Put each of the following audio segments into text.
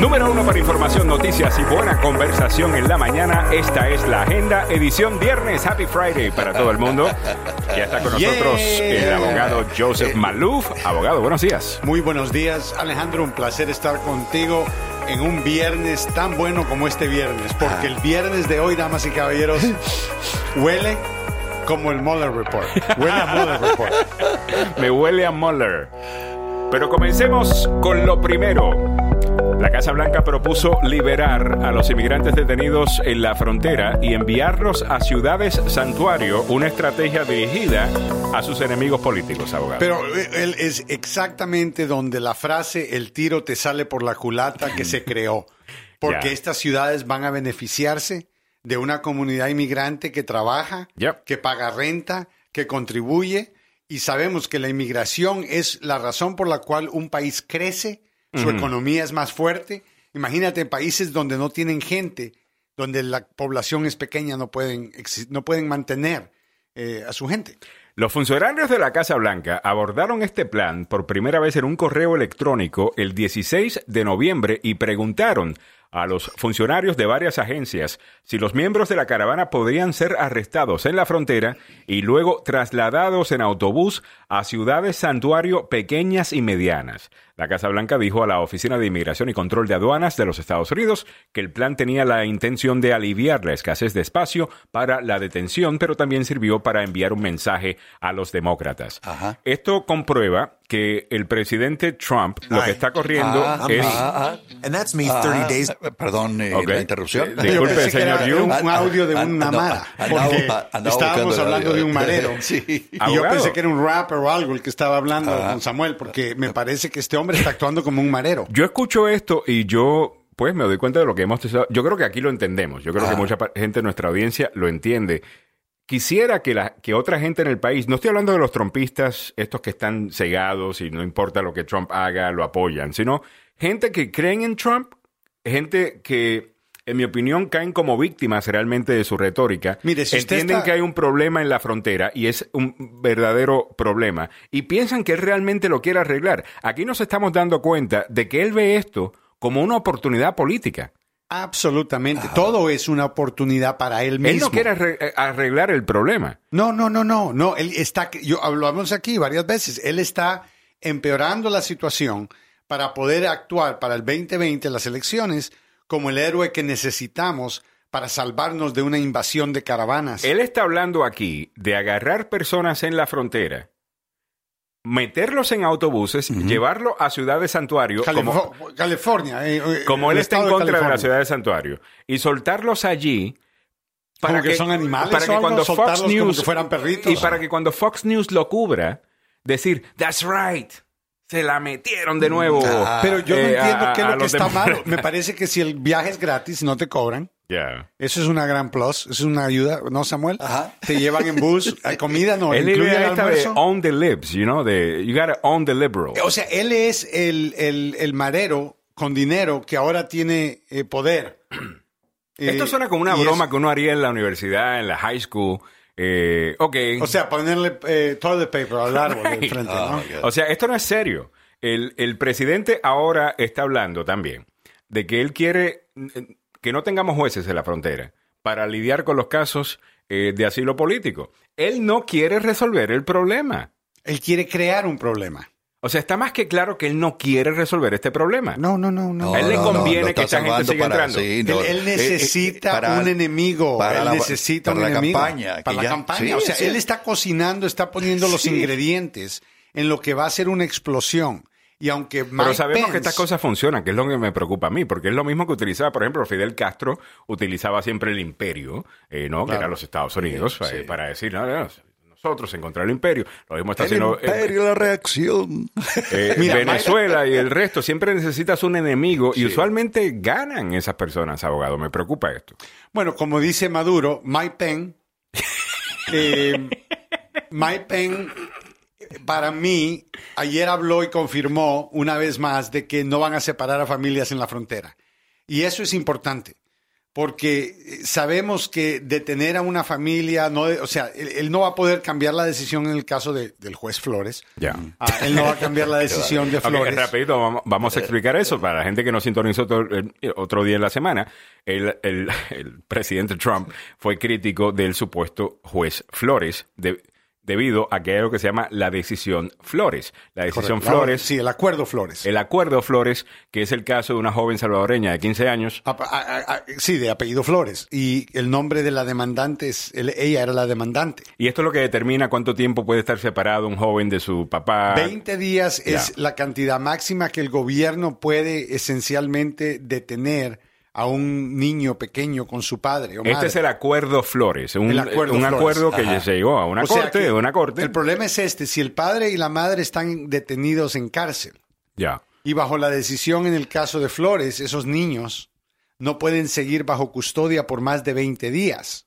Número uno para información, noticias y buena conversación en la mañana. Esta es la agenda, edición viernes. Happy Friday para todo el mundo. Ya está con nosotros el abogado Joseph Malouf. Abogado, buenos días. Muy buenos días, Alejandro. Un placer estar contigo en un viernes tan bueno como este viernes. Porque el viernes de hoy, damas y caballeros, huele como el Mueller Report. Huele a Mueller Report. Me huele a Mueller. Pero comencemos con lo primero. La Casa Blanca propuso liberar a los inmigrantes detenidos en la frontera y enviarlos a ciudades santuario, una estrategia dirigida a sus enemigos políticos, abogado. Pero eh, él es exactamente donde la frase el tiro te sale por la culata que se creó. Porque estas ciudades van a beneficiarse de una comunidad inmigrante que trabaja, Yep. que paga renta, que contribuye. Y sabemos que la inmigración es la razón por la cual un país crece, su economía es más fuerte. Imagínate en países donde no tienen gente, donde la población es pequeña, no pueden, no pueden mantener eh, a su gente. Los funcionarios de la Casa Blanca abordaron este plan por primera vez en un correo electrónico el 16 de noviembre y preguntaron a los funcionarios de varias agencias si los miembros de la caravana podrían ser arrestados en la frontera y luego trasladados en autobús a ciudades santuario pequeñas y medianas. La Casa Blanca dijo a la Oficina de Inmigración y Control de Aduanas de los Estados Unidos que el plan tenía la intención de aliviar la escasez de espacio para la detención, pero también sirvió para enviar un mensaje a los demócratas. Ajá. Esto comprueba que el presidente Trump lo que está corriendo Ah, es... ah, And that's me ah, 30 days. ah, Perdón eh, Ok. la interrupción. Eh, Disculpe, señor Yu. un, un audio de Ah, una ah, no, mara. ah, Porque estábamos hablando de un marero. Sí. Y yo pensé que era un rapper o algo el que estaba hablando con Samuel, porque me parece que este hombre está actuando como un marero. Yo escucho esto y yo, pues, me doy cuenta de lo que hemos... Yo creo que aquí lo entendemos. Yo creo que Ah. mucha gente de nuestra audiencia lo entiende. Quisiera que, la, que otra gente en el país, no estoy hablando de los trompistas, estos que están cegados y no importa lo que Trump haga, lo apoyan, sino gente que creen en Trump, gente que, en mi opinión, caen como víctimas realmente de su retórica. Mire, si usted Entienden está- que hay un problema en la frontera y es un verdadero problema y piensan que él realmente lo quiere arreglar. Aquí nos estamos dando cuenta de que él ve esto como una oportunidad política. Absolutamente. Todo es una oportunidad para él mismo. Él no quiere eh, arreglar el problema. No, no, no, no, no. Él está, yo hablamos aquí varias veces. Él está empeorando la situación para poder actuar para el 2020, las elecciones, como el héroe que necesitamos para salvarnos de una invasión de caravanas. Él está hablando aquí de agarrar personas en la frontera, meterlos en autobuses, llevarlos a ciudades santuario, como, Califo- California. eh, eh, como él está en contra de, la ciudad de santuario, y soltarlos allí Como que son animales para que algo, cuando Fox como News que fueran perritos. y para que cuando Fox News lo cubra, decir, that's right, se la metieron de nuevo. Ah, Pero yo no eh, entiendo a- qué es lo que está malo. demócratas. Me parece que si el viaje es gratis, no te cobran. Ya. Eso es una gran plus, eso es una ayuda, ¿no, Samuel? Ajá. Te llevan en bus, hay comida, no, la incluye el esta de almuerzo. own the libs, you know, de you gotta own the liberal. O sea, él es el, el, el marero con dinero que ahora tiene eh, poder. Esto Eh, suena como una broma es- que uno haría en la universidad, en la high school. Eh, ok. o sea, ponerle eh, toilet paper al árbol del Right. frente, Oh, ¿no? God. O sea, esto no es serio. El, el presidente ahora está hablando también de que él quiere eh, que no tengamos jueces en la frontera para lidiar con los casos eh, de asilo político. Él no quiere resolver el problema. Él quiere crear un problema. O sea, está más que claro que él no quiere resolver este problema. No, no, no, no. A él le conviene que esta gente siga entrando. sí, Él, no, él eh, necesita eh, para- un enemigo. para él la- necesita para un la enemigo. campaña, Para la ya- campaña. sí, o sea, sí. él está cocinando, está poniendo los Sí. ingredientes en lo que va a ser una explosión. Y aunque Pero Mike sabemos que estas cosas funcionan, que es lo que me preocupa a mí, porque es lo mismo que utilizaba, por ejemplo, Fidel Castro utilizaba siempre el imperio, eh, ¿no? Que Claro. era los Estados Unidos, eh, sí. para decir, no, no, nosotros encontrar el imperio. Lo mismo está El haciendo eh, imperio, la reacción. eh, Mira, Venezuela y el resto. Siempre necesitas un enemigo y usualmente ganan esas personas, abogado. Me preocupa esto. Bueno, como dice Maduro, Mike Pence, eh, Mike Pence, para mí, ayer habló y confirmó una vez más de que no van a separar a familias en la frontera. Y eso es importante, porque eh, sabemos que detener a una familia, no, o sea, él, él no va a poder cambiar la decisión en el caso de- del juez Flores. Ya. Ah, él no va a cambiar la decisión de Flores. rapidito, vamos, vamos a explicar eso para la gente que nos sintonizó el- el- otro día en la semana. El, el- el presidente Trump fue crítico del supuesto juez Flores de- debido a que hay algo que se llama la decisión Flores. La decisión Correcto. Flores, Sí, el acuerdo Flores. el acuerdo Flores, que es el caso de una joven salvadoreña de 15 años. A- a- a- sí, de apellido Flores. Y el nombre de la demandante es, él- ella era la demandante. Y esto es lo que determina cuánto tiempo puede estar separado un joven de su papá. 20 días es la cantidad máxima que el gobierno puede esencialmente detener a un niño pequeño con su padre o Este es el acuerdo Flores, un, El acuerdo un Flores. acuerdo que Ajá. se llegó a una O corte, que una corte. El problema es este, si el padre y la madre están detenidos en cárcel Ya. y bajo la decisión en el caso de Flores, esos niños no pueden seguir bajo custodia por más de 20 días.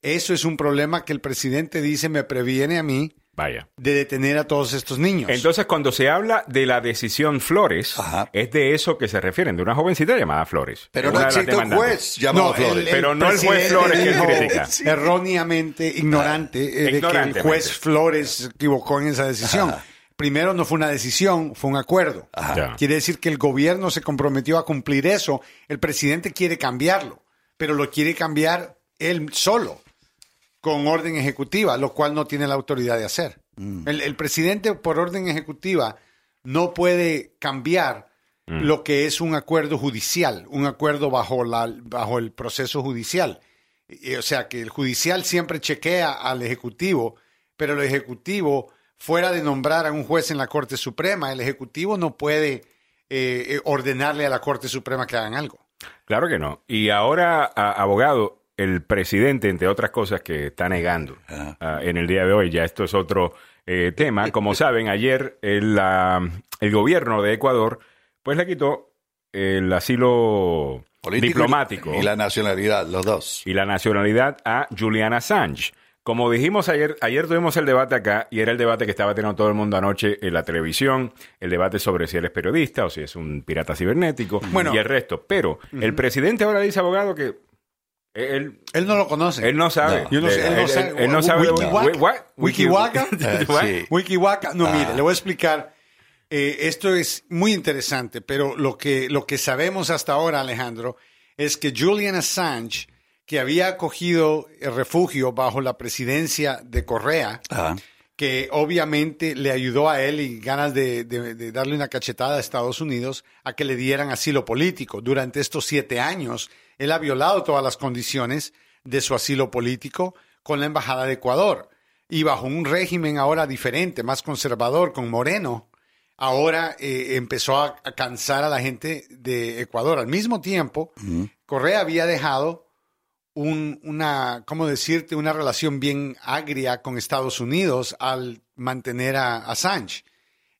Eso es un problema que el presidente dice me previene a mí Vaya. de detener a todos estos niños. Entonces, cuando se habla de la decisión Flores, Ajá. es de eso que se refieren, de una jovencita llamada Flores. Pero no existe un juez llamado No, Flores. el- Pero no el juez Flores que critica. Erróneamente, ignorante, eh, de que el juez Flores se equivocó en esa decisión. Ajá. Primero no fue una decisión, fue un acuerdo. Ajá. Quiere decir que el gobierno se comprometió a cumplir eso. El presidente quiere cambiarlo, pero lo quiere cambiar él solo, con orden ejecutiva, lo cual no tiene la autoridad de hacer. El, el presidente, por orden ejecutiva, no puede cambiar lo que es un acuerdo judicial, un acuerdo bajo, la, bajo el proceso judicial. O sea, que el judicial siempre chequea al ejecutivo, pero el ejecutivo, fuera de nombrar a un juez en la Corte Suprema, el ejecutivo no puede eh, eh, ordenarle a la Corte Suprema que hagan algo. Claro que no. Y ahora, a- abogado, el presidente, entre otras cosas, que está negando ah, en el día de hoy, ya esto es otro eh, tema. Como saben, ayer el, ah, el gobierno de Ecuador, pues le quitó el asilo Político diplomático Y la nacionalidad, los dos. y la nacionalidad a Julian Assange. Como dijimos ayer, ayer tuvimos el debate acá y era el debate que estaba teniendo todo el mundo anoche en la televisión, el debate sobre si él es periodista o si es un pirata cibernético Bueno. y el resto. Pero el presidente ahora dice, abogado, que él, Él no lo conoce. él no sabe. No. Yo no sé, él no sabe. él no sabe Wikiwaka. Wikiwaka. What? sí. Wikiwaka, no, Ah. mire, le voy a explicar. Eh, esto es muy interesante, pero lo que, lo que sabemos hasta ahora, Alejandro, es que Julian Assange, que había acogido refugio bajo la presidencia de Correa, Ajá. que obviamente le ayudó a él y ganas de, de- de darle una cachetada a Estados Unidos a que le dieran asilo político. Durante estos siete años, él ha violado todas las condiciones de su asilo político con la Embajada de Ecuador. Y bajo un régimen ahora diferente, más conservador, con Moreno, ahora eh, empezó a, a cansar a la gente de Ecuador. Al mismo tiempo, Correa había dejado un- una, ¿cómo decirte? Una relación bien agria con Estados Unidos al mantener a Assange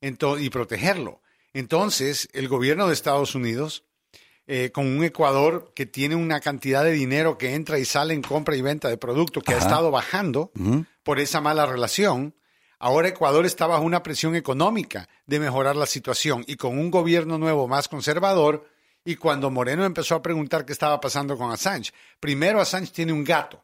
ento- y protegerlo. Entonces, el gobierno de Estados Unidos, eh, con un Ecuador que tiene una cantidad de dinero que entra y sale en compra y venta de productos que ha estado bajando por esa mala relación, ahora Ecuador está bajo una presión económica de mejorar la situación y con un gobierno nuevo más conservador. Y cuando Moreno empezó a preguntar qué estaba pasando con Assange, primero Assange tiene un gato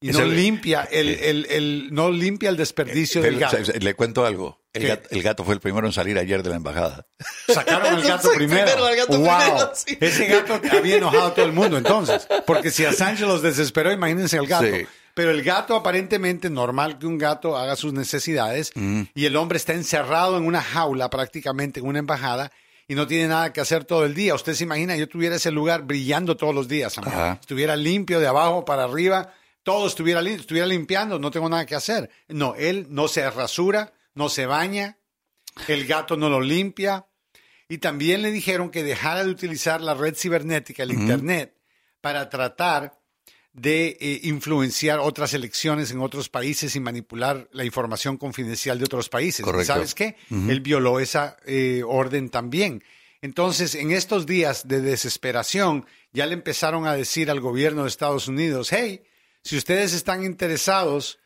y no el- limpia el, el- el- no limpia el desperdicio del Pero, gato. Le cuento algo. El gato, el gato fue el primero en salir ayer de la embajada. Sacaron al gato primero. primero al gato wow. primero, sí. Ese gato había enojado a todo el mundo entonces. Porque si Assange los desesperó, imagínense el gato. Sí. Pero el gato, aparentemente, normal que un gato haga sus necesidades y el hombre está encerrado en una jaula prácticamente en una embajada y no tiene nada que hacer todo el día. Usted se imagina, yo tuviera ese lugar brillando todos los días, amor. Estuviera limpio de abajo para arriba, todo estuviera limpio, estuviera limpiando, no tengo nada que hacer. No, él no se rasura, no se baña, el gato no lo limpia. Y también le dijeron que dejara de utilizar la red cibernética, el Internet, para tratar de eh, influenciar otras elecciones en otros países y manipular la información confidencial de otros países. ¿Y Correcto. ¿Sabes qué? Él violó esa eh, orden también. Entonces, en estos días de desesperación, ya le empezaron a decir al gobierno de Estados Unidos, hey, si ustedes están interesados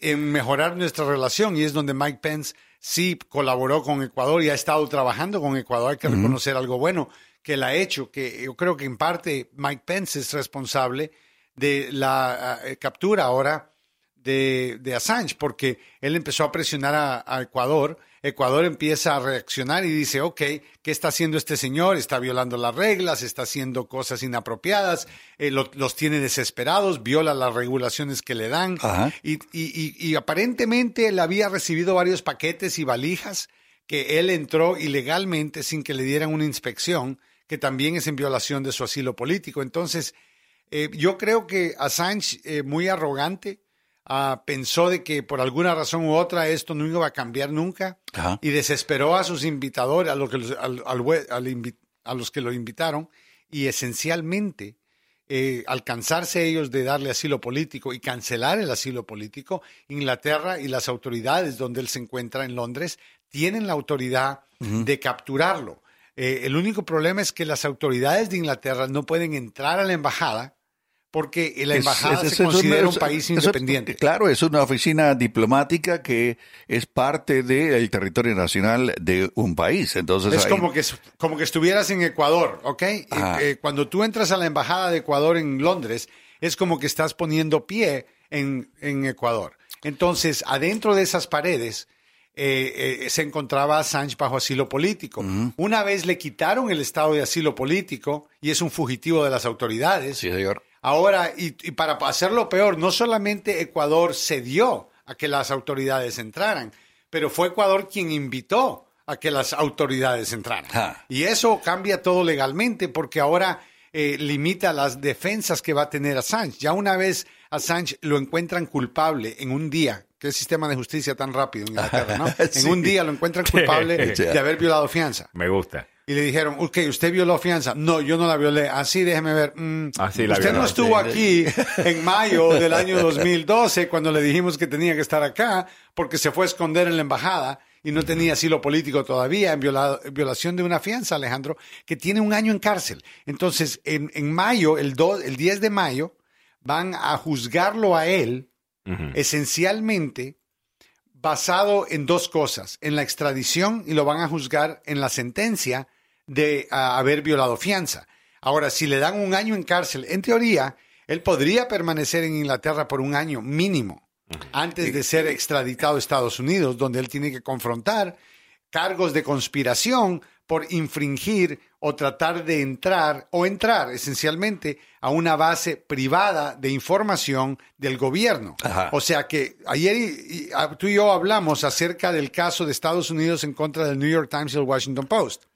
en mejorar nuestra relación y es donde Mike Pence sí colaboró con Ecuador y ha estado trabajando con Ecuador. Hay que reconocer algo bueno, que él ha hecho, que yo creo que en parte Mike Pence es responsable de la eh, captura ahora de, de, Assange, porque él empezó a presionar a, a, Ecuador. Ecuador empieza a reaccionar y dice, ok, ¿qué está haciendo este señor? Está violando las reglas, está haciendo cosas inapropiadas, eh, lo, los tiene desesperados, viola las regulaciones que le dan. Y, y, y, aparentemente él había recibido varios paquetes y valijas que él entró ilegalmente sin que le dieran una inspección, que también es en violación de su asilo político. Entonces, eh, yo creo que Assange, eh, muy arrogante, Uh, pensó de que por alguna razón u otra esto no iba a cambiar nunca Ajá. y desesperó a sus invitadores, a, lo que, al, al, al, a los que lo invitaron y esencialmente eh, alcanzarse ellos de darle asilo político y cancelar el asilo político, Inglaterra y las autoridades donde él se encuentra en Londres tienen la autoridad uh -huh. de capturarlo. Eh, el único problema es que las autoridades de Inglaterra no pueden entrar a la embajada porque la embajada es, es, se considera un país independiente. claro, es una oficina diplomática que es parte del territorio nacional de un país. Entonces es ahí... como que como que estuvieras en Ecuador, ¿ok? Ah. Eh, cuando tú entras a la embajada de Ecuador en Londres, es como que estás poniendo pie en, en Ecuador. Entonces, adentro de esas paredes eh, eh, se encontraba Assange bajo asilo político. Uh -huh. Una vez le quitaron el estado de asilo político y es un fugitivo de las autoridades. Sí, señor. Ahora, y, y, para hacerlo peor, no solamente Ecuador cedió a que las autoridades entraran, pero fue Ecuador quien invitó a que las autoridades entraran. Ah. Y eso cambia todo legalmente porque ahora eh, limita las defensas que va a tener Assange. Ya una vez Assange lo encuentran culpable en un día, qué sistema de justicia tan rápido en Inglaterra, ¿no? Sí. En un día lo encuentran culpable de haber violado fianza. Me gusta. Y le dijeron, ok, ¿usted violó fianza? No, yo no la violé. Así, déjeme ver. Mm, Así la usted violó, no estuvo sí. aquí en mayo del año 2012 cuando le dijimos que tenía que estar acá porque se fue a esconder en la embajada y no tenía asilo político todavía en viola, violación de una fianza, Alejandro, que tiene un año en cárcel. Entonces, en, en mayo, el, do, el 10 de mayo, van a juzgarlo a él uh -huh. esencialmente basado en dos cosas, en la extradición y lo van a juzgar en la sentencia de uh, haber violado fianza. Ahora, si le dan un año en cárcel, en teoría, él podría permanecer en Inglaterra por un año mínimo antes de ser extraditado a Estados Unidos, donde él tiene que confrontar cargos de conspiración por infringir o tratar de entrar o entrar esencialmente a una base privada de información del gobierno. Ajá. O sea que ayer y, y, tú y yo hablamos acerca del caso de Estados Unidos en contra del New York Times y el Washington Post.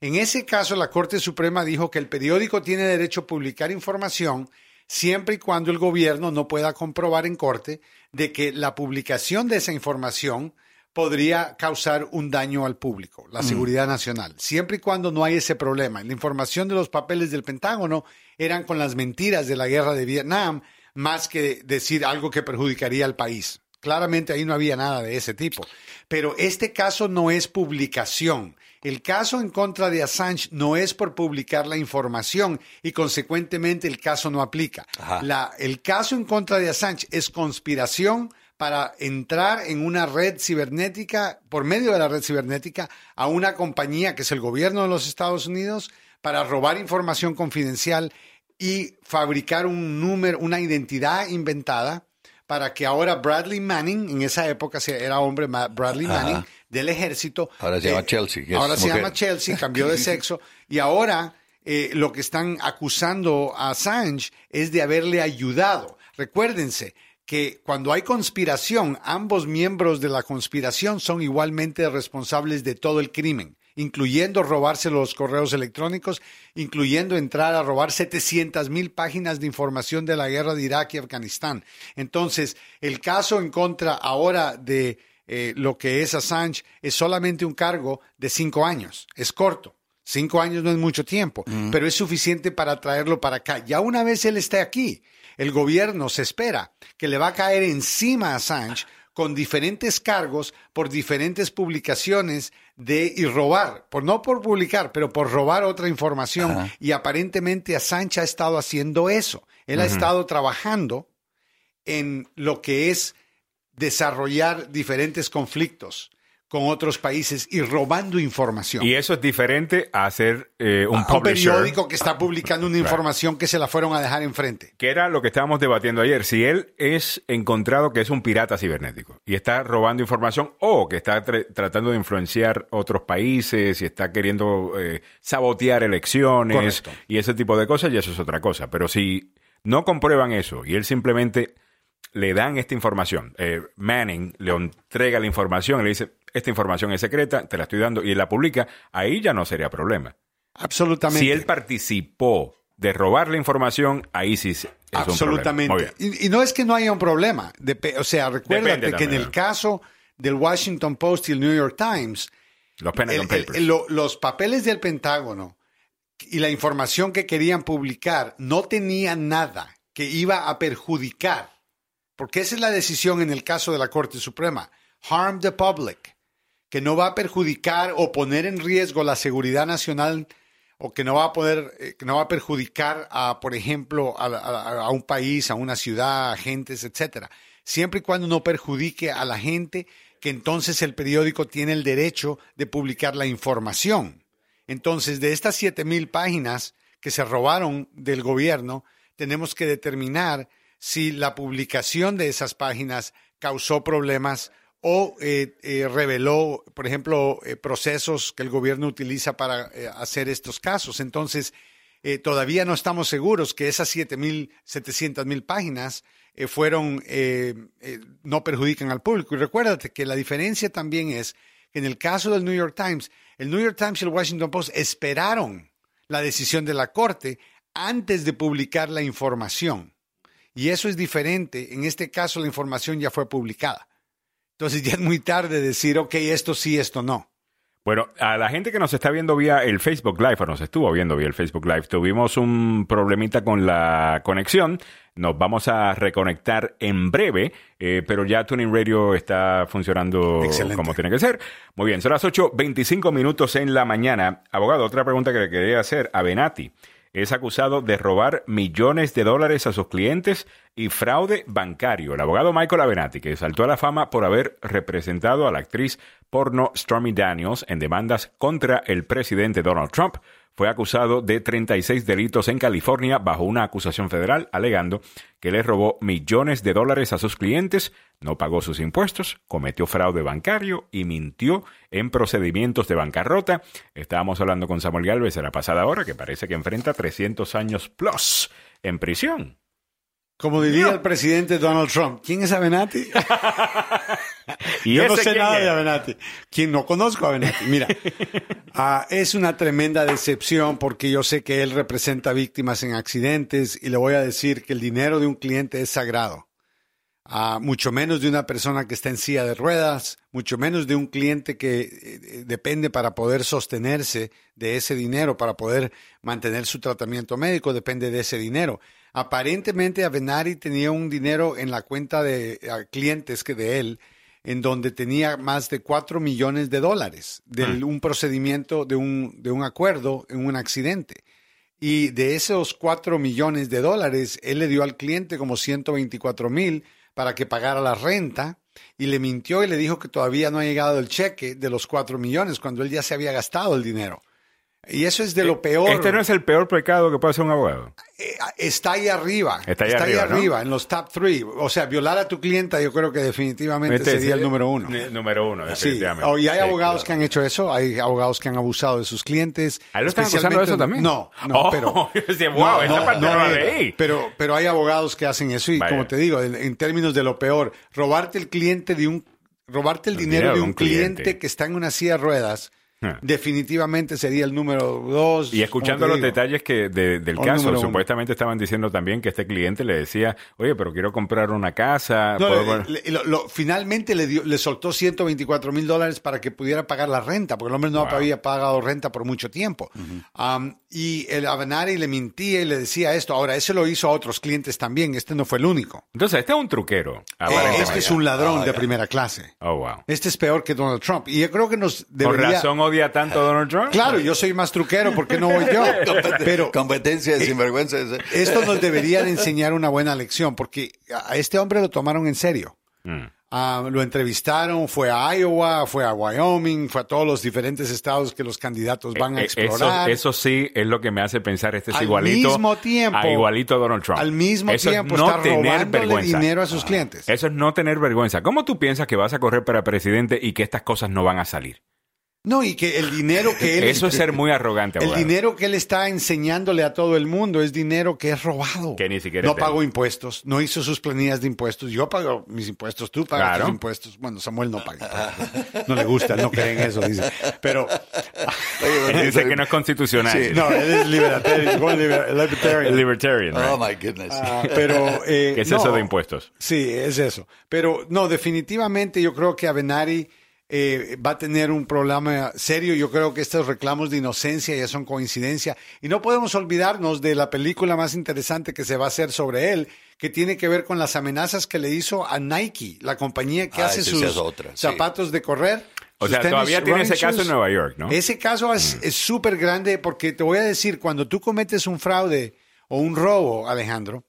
En ese caso, la Corte Suprema dijo que el periódico tiene derecho a publicar información siempre y cuando el gobierno no pueda comprobar en corte de que la publicación de esa información podría causar un daño al público, la seguridad mm. nacional, siempre y cuando no hay ese problema. La información de los papeles del Pentágono eran con las mentiras de la guerra de Vietnam, más que decir algo que perjudicaría al país. Claramente ahí no había nada de ese tipo. Pero este caso no es publicación. El caso en contra de Assange no es por publicar la información y consecuentemente el caso no aplica. La, el caso en contra de Assange es conspiración para entrar en una red cibernética, por medio de la red cibernética, a una compañía que es el gobierno de los Estados Unidos para robar información confidencial y fabricar un número, una identidad inventada para que ahora Bradley Manning, en esa época era hombre Bradley Manning, Ajá. Del ejército. Ahora se llama eh, Chelsea. Ahora se llama Chelsea, cambió de sexo y ahora eh, lo que están acusando a Assange es de haberle ayudado. Recuérdense, que cuando hay conspiración, ambos miembros de la conspiración son igualmente responsables de todo el crimen, incluyendo robarse los correos electrónicos, incluyendo entrar a robar 700 mil páginas de información de la guerra de Irak y Afganistán. Entonces, el caso en contra ahora de eh, lo que es Assange es solamente un cargo de cinco años, es corto. Cinco años no es mucho tiempo, mm. pero es suficiente para traerlo para acá. Ya una vez él esté aquí, el gobierno se espera que le va a caer encima a Assange con diferentes cargos por diferentes publicaciones de y robar, por no por publicar, pero por robar otra información. Ajá. Y aparentemente Assange ha estado haciendo eso. Él uh -huh. ha estado trabajando en lo que es desarrollar diferentes conflictos con otros países y robando información. Y eso es diferente a hacer eh, un, a un periódico que está publicando una información que se la fueron a dejar enfrente. Que era lo que estábamos debatiendo ayer. Si él es encontrado que es un pirata cibernético y está robando información o que está tratando de influenciar otros países y está queriendo eh, sabotear elecciones y ese tipo de cosas, y eso es otra cosa. Pero si no comprueban eso y él simplemente le dan esta información, eh, Manning le entrega la información y le dice, esta información es secreta, te la estoy dando y él la publica, ahí ya no sería problema. Absolutamente. Si él participó de robar la información, ahí sí es Absolutamente. Un problema. Y, y, no es que no haya un problema. o sea, recuérdate que en el caso del Washington Post y el New York Times, los, los papeles del Pentágono y la información que querían publicar no tenían nada que iba a perjudicar, porque esa es la decisión en el caso de la Corte Suprema, harm the public que no va a perjudicar o poner en riesgo la seguridad nacional o que no va a poder, eh, que no va a perjudicar a, por ejemplo, a, un país, a una ciudad, a agentes, etcétera. Siempre y cuando no perjudique a la gente, que entonces el periódico tiene el derecho de publicar la información. Entonces, de estas siete mil páginas que se robaron del gobierno, tenemos que determinar si la publicación de esas páginas causó problemas o eh, eh, reveló, por ejemplo, eh, procesos que el gobierno utiliza para hacer estos casos. Entonces, todavía no estamos seguros que esas 7.700.000 mil páginas fueron, no perjudican al público. Y recuérdate que la diferencia también es que en el caso del New York Times, el New York Times y el Washington Post esperaron la decisión de la Corte antes de publicar la información. Y eso es diferente. En este caso, la información ya fue publicada. Entonces ya es muy tarde decir, ok, esto sí, esto no. Bueno, a la gente que nos está viendo vía el Facebook Live, o nos estuvo viendo vía el Facebook Live, tuvimos un problemita con la conexión. Nos vamos a reconectar en breve, eh, pero ya Tuning Radio está funcionando como tiene que ser. Muy bien, son las 8.25 minutos en la mañana. Abogado, otra pregunta que le quería hacer a Benati es acusado de robar millones de dólares a sus clientes y fraude bancario. El abogado Michael Avenatti, que saltó a la fama por haber representado a la actriz porno Stormy Daniels en demandas contra el presidente Donald Trump, fue acusado de 36 delitos en California bajo una acusación federal alegando que le robó millones de dólares a sus clientes, no pagó sus impuestos, cometió fraude bancario y mintió en procedimientos de bancarrota. Estábamos hablando con Samuel Galvez en la pasada hora que parece que enfrenta 300 años plus en prisión. Como diría el presidente Donald Trump, ¿quién es Avenatti? Yo no sé nada de Avenatti. ¿Quién no conozco a Avenatti? Mira, uh, es una tremenda decepción porque yo sé que él representa víctimas en accidentes y le voy a decir que el dinero de un cliente es sagrado. Uh, mucho menos de una persona que está en silla de ruedas, mucho menos de un cliente que eh, depende para poder sostenerse de ese dinero, para poder mantener su tratamiento médico, depende de ese dinero. Aparentemente Avenari tenía un dinero en la cuenta de clientes que de él, en donde tenía más de 4 millones de dólares de ah. un procedimiento, de un, de un acuerdo en un accidente. Y de esos 4 millones de dólares, él le dio al cliente como 124 mil para que pagara la renta y le mintió y le dijo que todavía no ha llegado el cheque de los 4 millones cuando él ya se había gastado el dinero. Y eso es de lo eh, peor. Este no es el peor pecado que puede hacer un abogado. Eh, está ahí arriba. Está ahí, arriba, en los top three. O sea, violar a tu clienta yo creo que definitivamente este sería el número uno. Número uno, definitivamente. Sí. Oh, y hay abogados que han hecho eso, hay abogados que han abusado de sus clientes. ¿Ahí lo están acusando de eso también? No, no, oh, pero... wow, esa parte no, la Pero, pero hay abogados que hacen eso y como te digo, en, términos de lo peor, robarte el cliente de un... Robarte el, dinero, de un, cliente que está en una silla de ruedas. Definitivamente sería el número dos. Y escuchando los detalles que del caso, supuestamente estaban diciendo también que este cliente le decía, oye, pero quiero comprar una casa. finalmente le, dio, le soltó 124 mil dólares para que pudiera pagar la renta, porque el hombre no había pagado renta por mucho tiempo. y el Avenari le mentía y le decía esto. Ahora, ese lo hizo a otros clientes también, este no fue el único. Entonces, este es un truquero. Eh, este es un ladrón de primera clase. Oh, wow. Este es peor que Donald Trump. Y yo creo que nos debería odia tanto a Donald Trump? Claro, yo soy más truquero, porque no voy yo? Pero competencia de eh, sinvergüenza. Esto nos debería de enseñar una buena lección, porque a este hombre lo tomaron en serio. Mm. Ah, lo entrevistaron, fue a Iowa, fue a Wyoming, fue a todos los diferentes estados que los candidatos van a Eh, eh, explorar. Eso, eso sí es lo que me hace pensar. Este es Al igualito. mismo tiempo- a igualito a Donald Trump. Al mismo Eso tiempo no está tener vergüenza. dinero a sus clientes. Eso es no tener vergüenza. ¿Cómo tú piensas que vas a correr para presidente y que estas cosas no van a salir? No, y que el dinero que él... Eso es ser muy arrogante, El dinero que él está enseñándole a todo el mundo es dinero que es robado. Que ni siquiera no pagó impuestos, no hizo sus planillas de impuestos. Yo pago mis impuestos, tú pagas Claro. tus impuestos. Bueno, Samuel no paga. No le gusta, no cree en eso, dice. Pero Él dice que no es constitucional. Sí, no, él es libertarian. Libertarian. Oh my goodness. Ah, pero eh, ¿Qué es no. eso de impuestos? Sí, es eso. Pero no, definitivamente yo creo que Avenari eh, va a tener un problema serio. Yo creo que estos reclamos de inocencia ya son coincidencia. Y no podemos olvidarnos de la película más interesante que se va a hacer sobre él, que tiene que ver con las amenazas que le hizo a Nike, la compañía que Ah, hace sus sí es otra, sí. zapatos de correr. O sea, tenis, todavía tiene ese caso en Nueva York, ¿no? Ese caso es es súper grande porque te voy a decir, cuando tú cometes un fraude o un robo, Alejandro,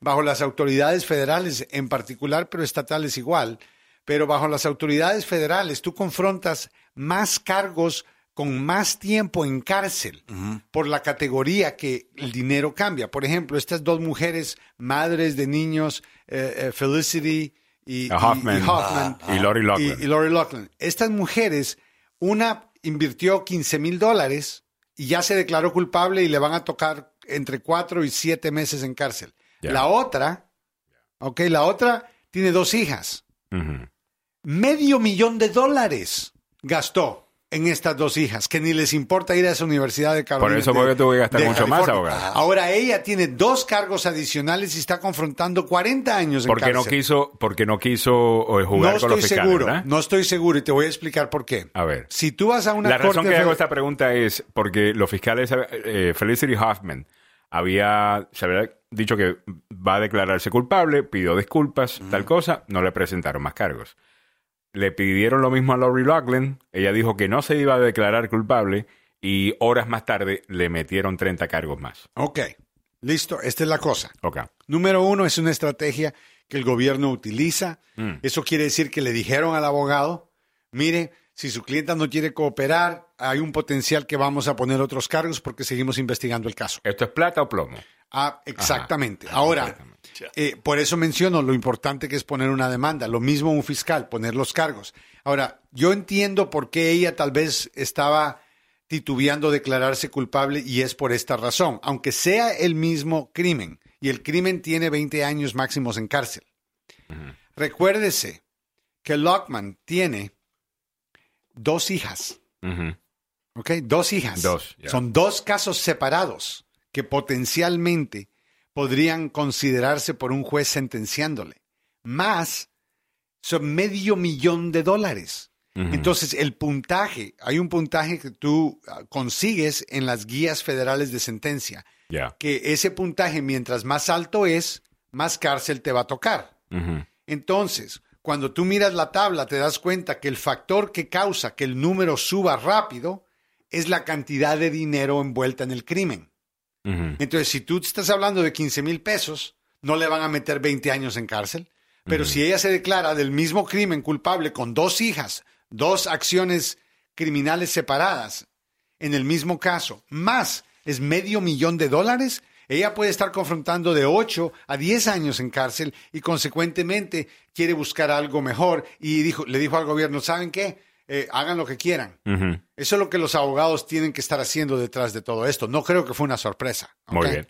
bajo las autoridades federales en particular, pero estatales igual, pero bajo las autoridades federales tú confrontas más cargos con más tiempo en cárcel por la categoría que el dinero cambia. Por ejemplo, estas dos mujeres, madres de niños, eh, eh, Felicity y, Hoffman. y- Hoffman, Y Lori Loughlin. y, Lori Loughlin. Estas mujeres, una invirtió 15 mil dólares y ya se declaró culpable y le van a tocar entre cuatro y siete meses en cárcel. La otra, ok, la otra tiene dos hijas. Ujú. Medio millón de dólares gastó en estas dos hijas, que ni les importa ir a esa universidad de Carolina. Por eso porque tuvo que gastar mucho más, California. abogado. Ahora ella tiene dos cargos adicionales y está confrontando 40 años en Porque no cárcel. quiso, porque no quiso eh, jugar no con los estoy fiscales, seguro, ¿verdad? no estoy seguro y te voy a explicar por qué. A ver. Si tú vas a una La razón que hago esta pregunta es porque los fiscales, eh, Felicity Hoffman, había, se había dicho que va a declararse culpable, pidió disculpas, tal cosa, no le presentaron más cargos. Le pidieron lo mismo a Lori Loughlin, ella dijo que no se iba a declarar culpable y horas más tarde le metieron 30 cargos más. Ok, listo, esta es la cosa. Número uno, es una estrategia que el gobierno utiliza. Mm. Eso quiere decir que le dijeron al abogado, mire, si su clienta no quiere cooperar, hay un potencial que vamos a poner otros cargos porque seguimos investigando el caso. ¿Esto es plata o plomo? Ah, exactamente. Ahora, eh, por eso menciono lo importante que es poner una demanda. Lo mismo un fiscal, poner los cargos. Ahora, yo entiendo por qué ella tal vez estaba titubeando declararse culpable y es por esta razón. Aunque sea el mismo crimen y el crimen tiene 20 años máximos en cárcel. Recuérdese que Lockman tiene dos hijas. ¿Ok? Dos hijas. Dos. Son dos casos separados que potencialmente podrían considerarse por un juez sentenciándole. Más son medio millón de dólares. Entonces, el puntaje, hay un puntaje que tú ah, consigues en las guías federales de sentencia, que ese puntaje, mientras más alto es, más cárcel te va a tocar. Entonces, cuando tú miras la tabla, te das cuenta que el factor que causa que el número suba rápido es la cantidad de dinero envuelta en el crimen. Ujú. Entonces, si tú estás hablando de 15 mil pesos, no le van a meter 20 años en cárcel. Pero si ella se declara del mismo crimen culpable con dos hijas, dos acciones criminales separadas en el mismo caso, más es medio millón de dólares, ella puede estar confrontando de 8 a 10 años en cárcel y consecuentemente quiere buscar algo mejor y dijo, le dijo al gobierno, ¿saben qué? Eh, hagan lo que quieran. Eso es lo que los abogados tienen que estar haciendo detrás de todo esto. No creo que fue una sorpresa. Muy bien.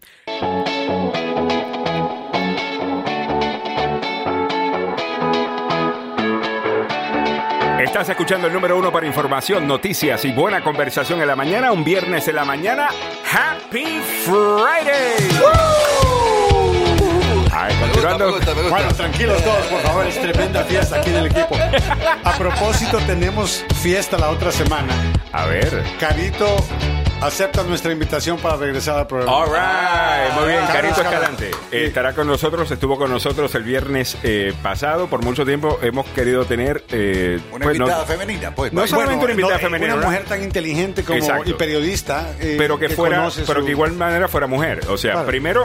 Estás escuchando el número uno para información, noticias y buena conversación en la mañana, un viernes en la mañana. ¡Happy Friday! Ay, continuando. Me gusta, me gusta. Bueno, tranquilos todos, por favor, es tremenda fiesta aquí en el equipo. A propósito, tenemos fiesta la otra semana. A ver. Carito acepta nuestra invitación para regresar al programa. All right, muy bien, Carito Escalante. Eh, estará con nosotros, estuvo con nosotros el viernes eh, pasado. Por mucho tiempo hemos querido tener. eh, Una pues, no- invitada femenina, pues. no vaya. solamente una invitada no, femenina, Una ¿verdad? mujer tan inteligente como Exacto. y periodista. eh, pero que, fuera, conoce pero su- que igual manera fuera mujer. O sea, Claro. primero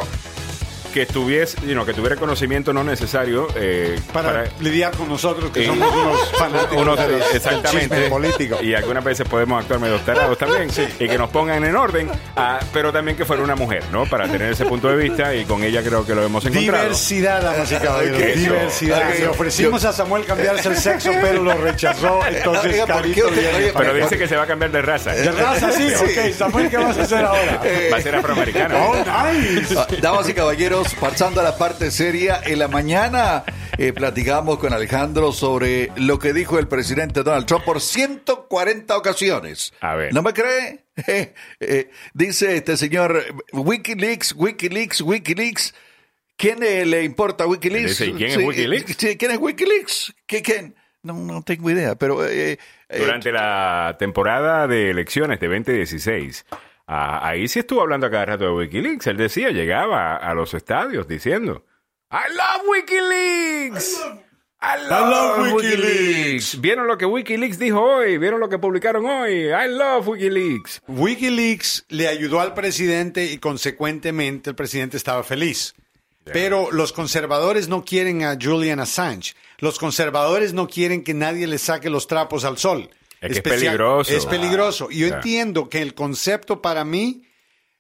que estuviese, you que tuviera conocimiento no necesario eh, para, lidiar con nosotros que Eh, somos unos fanáticos unos- de exactamente político. y algunas veces podemos actuar medio tarados también y que nos pongan en orden ah, pero también que fuera una mujer no para tener ese punto de vista y con ella creo que lo hemos encontrado Diversidad, damas y caballeros. Diversidad. Le ofrecimos a Samuel cambiarse el sexo, pero lo rechazó. Entonces, Oiga, ¿por qué Carito usted- viene oye, pero para dice que se va a cambiar de raza ¿De raza, sí? Ok, Samuel, ¿qué vas a hacer ahora? va a ser afroamericano Oh, nice. Ah, Damas y caballeros, pasando a la parte seria, en la mañana eh, platicamos con Alejandro sobre lo que dijo el presidente Donald Trump por 140 ocasiones. A ver. ¿No me cree? Eh, eh, dice este señor Wikileaks, Wikileaks, Wikileaks. ¿Quién le importa Wikileaks? Dice, ¿y quién es Sí, Wikileaks? sí, ¿Quién es Wikileaks? ¿Qué, quién? No, no tengo idea, pero... durante la temporada de elecciones de 2016 ah, ahí sí estuvo hablando a cada rato de Wikileaks él decía llegaba a, a los estadios diciendo I love Wikileaks I love, love Wikileaks. ¿Vieron lo que Wikileaks dijo hoy? ¿Vieron lo que publicaron hoy? I love Wikileaks. Wikileaks le ayudó al presidente y consecuentemente el presidente estaba feliz. Pero los conservadores no quieren a Julian Assange. Los conservadores no quieren que nadie le saque los trapos al sol. Es que es peligroso. Es peligroso. Y yo entiendo que el concepto para mí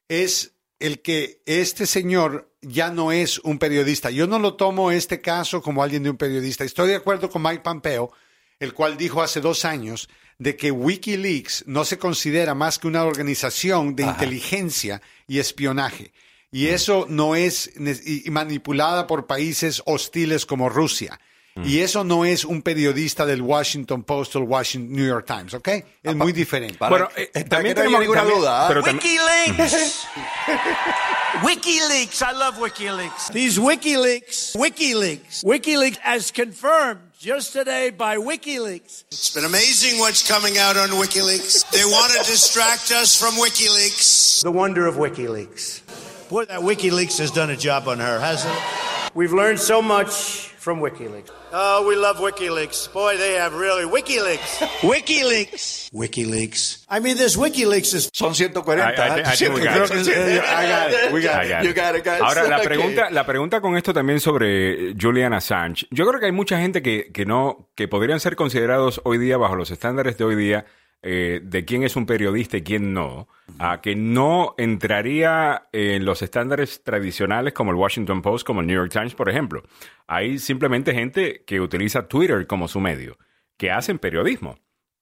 es el que este señor ya no es un periodista. Yo no lo tomo este caso como alguien de un periodista. Estoy de acuerdo con Mike Pompeo, el cual dijo hace dos años de que Wikileaks no se considera más que una organización de inteligencia y espionaje. Y eso no es y manipulada por países hostiles como Rusia. Y eso no es un periodista del Washington Post o el Washington New York Times, ¿ok? Es muy diferente. para- Bueno, eh, para también que no tenemos- ninguna duda. pero tam- WikiLeaks. WikiLeaks. I love WikiLeaks. These WikiLeaks, WikiLeaks, WikiLeaks, as confirmed just today by WikiLeaks. It's been amazing what's coming out on WikiLeaks. They want to distract us from WikiLeaks. The wonder of WikiLeaks. Boy, that WikiLeaks has done a job on her, hasn't it? We've learned so much from WikiLeaks. Oh, we love WikiLeaks. Boy, they have really WikiLeaks. WikiLeaks. WikiLeaks. I mean, this WikiLeaks is Son 140. I- got it. I got it. We got I it. got You got it, guys. Ahora, la pregunta, la pregunta con esto también sobre Julian Assange. Yo creo que hay mucha gente que, que no, que podrían ser considerados hoy día bajo los estándares de hoy día eh, de quién es un periodista y quién no, a que no entraría en los estándares tradicionales como el Washington Post, como el New York Times, por ejemplo. Hay simplemente gente que utiliza Twitter como su medio, que hacen periodismo.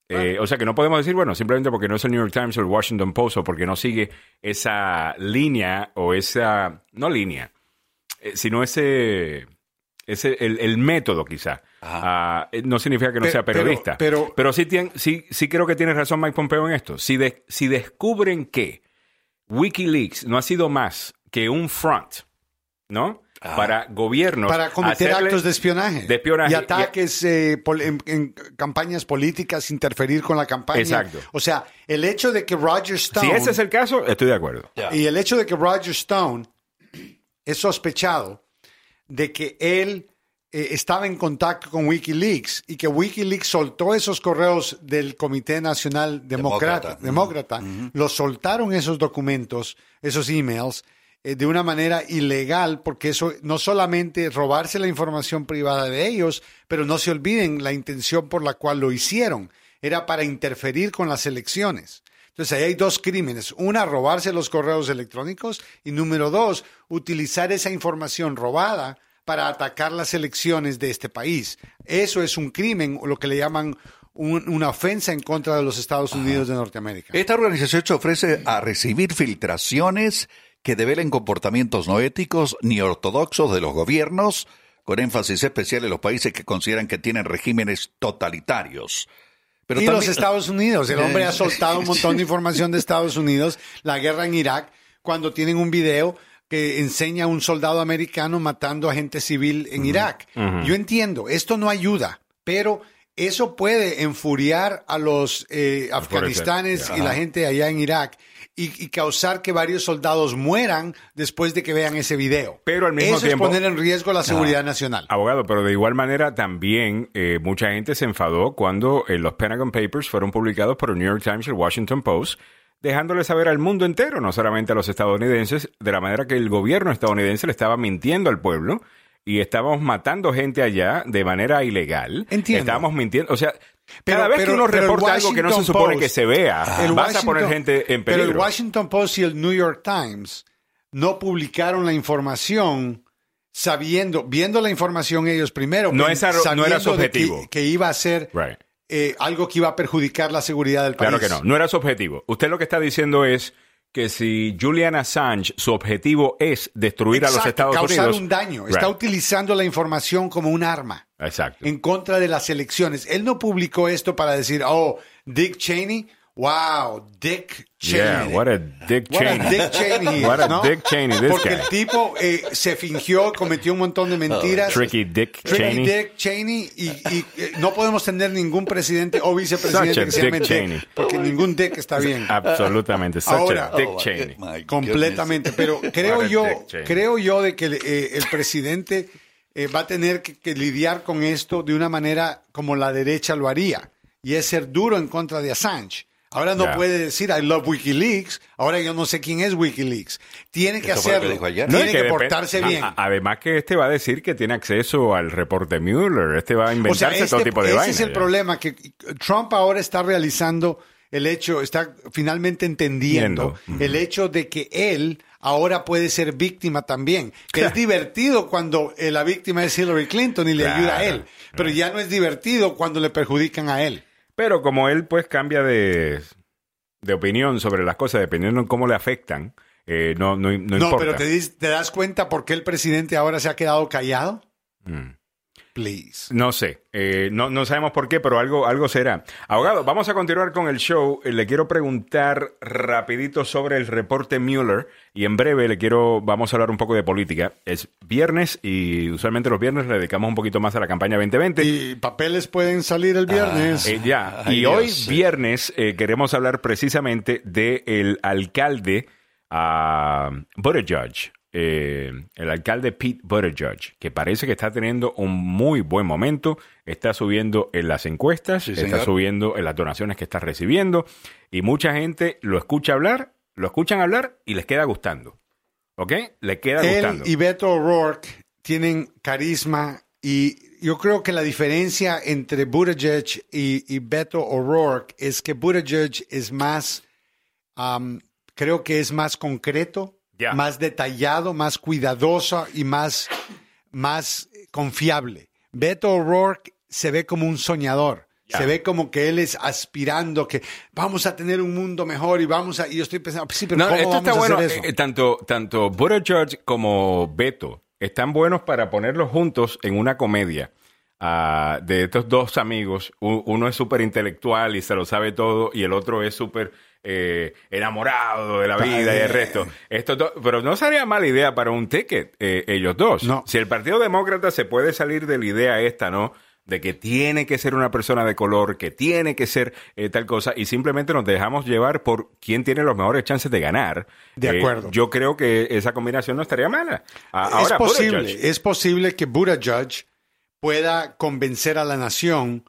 Eh, o sea que no podemos decir, bueno, simplemente porque no es el New York Times o el Washington Post o porque no sigue esa línea o esa, no línea, eh, sino ese, ese el, el método quizá. Ah, eh, no significa que no Pe- sea pero- periodista. pero- sí, tien- sí, sí creo que tiene razón Mike Pompeo en esto. Si, de- si descubren que Wikileaks no ha sido más que un front, ¿no? Para gobiernos. para cometer actos de espionaje, de espionaje. y ataques eh, en campañas políticas, interferir con la campaña. Exacto. O sea, el hecho de que Roger Stone Si ese es el caso, estoy de acuerdo. y el hecho de que Roger Stone es sospechado de que él eh, estaba en contacto con WikiLeaks y que WikiLeaks soltó esos correos del Comité Nacional Demócrata, Demócrata. los soltaron esos documentos, esos emails, eh, de una manera ilegal, porque eso no solamente robarse la información privada de ellos, pero no se olviden la intención por la cual lo hicieron, era para interferir con las elecciones. Entonces ahí hay dos crímenes. Una, robarse los correos electrónicos y número dos, utilizar esa información robada para atacar las elecciones de este país. Eso es un crimen, o lo que le llaman un- una ofensa en contra de los Estados Unidos de Norteamérica. Esta organización se ofrece a recibir filtraciones que develen comportamientos no éticos ni ortodoxos de los gobiernos, con énfasis especial en los países que consideran que tienen regímenes totalitarios. Pero y también- los Estados Unidos. El hombre ha soltado un montón de información de Estados Unidos, la guerra en Irak, cuando tienen un video que enseña a un soldado americano matando a gente civil en Irak. Yo entiendo, esto no ayuda, pero eso puede enfuriar a los eh, afganistanes y la gente allá en Irak y, y causar que varios soldados mueran después de que vean ese video. Pero al mismo eso tiempo- es poner en riesgo la seguridad nacional. Abogado, pero de igual manera también eh, mucha gente se enfadó cuando eh, los Pentagon Papers fueron publicados por el New York Times y el Washington Post, dejándole saber al mundo entero, no solamente a los estadounidenses, de la manera que el gobierno estadounidense le estaba mintiendo al pueblo y estábamos matando gente allá de manera ilegal. Entiendo. Estábamos mintiendo, o sea, Pero- cada vez pero- que uno pero reporta algo que no se supone Post- que se vea, El vas a poner gente en Pero peligro. el Washington Post y el New York Times no publicaron la información sabiendo, viendo la información ellos primero. No pen- es aro- no era su que- objetivo. Que, iba a ser Right. eh, algo que iba a perjudicar la seguridad del país. Claro que no, no era su objetivo. Usted lo que está diciendo es que si Julian Assange, su objetivo es destruir a los Estados causar Unidos. un daño. Right. Está utilizando la información como un arma Exacto. en contra de las elecciones. Él no publicó esto para decir, oh, Dick Cheney, wow, Dick Yeah, Cheney. what a Dick What a Cheney. Dick Cheney he What a ¿no? Dick Cheney, this Porque guy. el tipo eh, se fingió, cometió un montón de mentiras. Tricky Dick Tricky Cheney. Dick Cheney y, y, eh, no podemos tener ningún presidente o vicepresidente Such a que se llame Dick Dick, Cheney. porque ningún Dick está bien. Absolutamente. Such Ahora- a Dick Oh, my Cheney. My completamente. Pero creo What a yo, Dick Cheney. creo yo de que eh, el presidente eh, va a tener que, que lidiar con esto de una manera como la derecha lo haría, y es ser duro en contra de Assange. Ahora no puede decir I love WikiLeaks. Ahora yo no sé quién es WikiLeaks. Tiene que que hacerlo. ayer. Tiene que, portarse bien. a- además que este va a decir que tiene acceso al reporte Mueller. Este va a inventarse todo tipo de ese vainas. es el ya. problema, que Trump ahora está realizando el hecho, está finalmente entendiendo el hecho de que él ahora puede ser víctima también. Que es divertido cuando eh, la víctima es Hillary Clinton y le Claro. ayuda a él, pero ya no es divertido cuando le perjudican a él. Pero como él pues cambia de, de opinión sobre las cosas dependiendo en cómo le afectan, eh, no, no, no No, pero te, te das cuenta por qué el presidente ahora se ha quedado callado? Mm. Please. No sé, eh, no, no sabemos por qué, pero algo, algo será. Abogado, vamos a continuar con el show. Eh, Le quiero preguntar rapidito sobre el reporte Mueller y en breve le quiero, vamos a hablar un poco de política. Es viernes y usualmente los viernes le dedicamos un poquito más a la campaña 2020. Y papeles pueden salir el viernes. Eh, ya, Ay, y hoy viernes eh, queremos hablar precisamente del alcalde uh, Buttigieg, eh, el alcalde Pete Buttigieg, que parece que está teniendo un muy buen momento, está subiendo en las encuestas, Sí, está subiendo en las donaciones que está recibiendo, y mucha gente lo escucha hablar, lo escuchan hablar y les queda gustando. ¿Ok? Le queda Él gustando. y Beto O'Rourke tienen carisma y yo creo que la diferencia entre Buttigieg y, y Beto O'Rourke es que Buttigieg es más, am, creo que es más concreto, Más detallado, más cuidadoso y más, más confiable. Beto O'Rourke se ve como un soñador. Se ve como que él es aspirando que vamos a tener un mundo mejor y vamos a... Y yo estoy pensando, sí, pero No, ¿cómo esto vamos está a hacer bueno. eso? eh, tanto, tanto Buttigieg como Beto están buenos para ponerlos juntos en una comedia. ah, de estos dos amigos, uno es súper intelectual y se lo sabe todo, y el otro es súper eh, enamorado de la vida y el resto. Estos dos- pero no sería mala idea para un ticket, eh, ellos dos. No. Si el Partido Demócrata se puede salir de la idea esta, ¿no? De que tiene que ser una persona de color, que tiene que ser eh, tal cosa, y simplemente nos dejamos llevar por quién tiene los mejores chances de ganar. De Eh, acuerdo. yo creo que esa combinación no estaría mala. Ah, es ahora, posible, Buttigieg, es posible que Buttigieg pueda convencer a la nación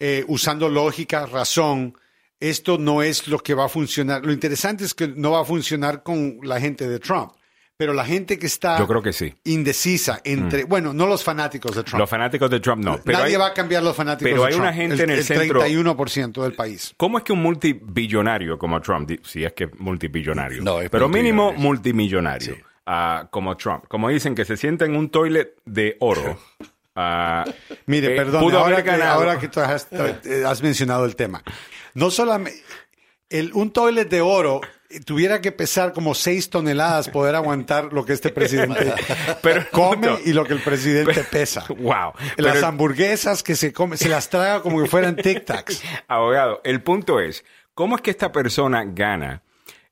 eh, usando lógica, razón. Esto no es lo que va a funcionar. Lo interesante es que no va a funcionar con la gente de Trump, pero la gente que está Yo creo que sí. Mm. indecisa entre, bueno, no los fanáticos de Trump. Los fanáticos de Trump no. Pero Nadie hay- va a cambiar los fanáticos pero de hay Trump. una gente en el el centro- 31% del país. ¿Cómo es que un multibillonario como Trump, si es que multibillonario, No, es pero mínimo multimillonario. ah, como Trump, como dicen que se sienta en un toilet de oro, ah, Mire, eh, perdón, ahora ahora que tú has, eh, has mencionado el tema. No solamente el, un toilet de oro eh, tuviera que pesar como seis toneladas poder aguantar lo que este presidente Pero- come y lo que el presidente pesa. Wow. Las Pero- hamburguesas que se come, se las traga como que fueran Tic Tacs. Abogado, el punto es, ¿cómo es que esta persona gana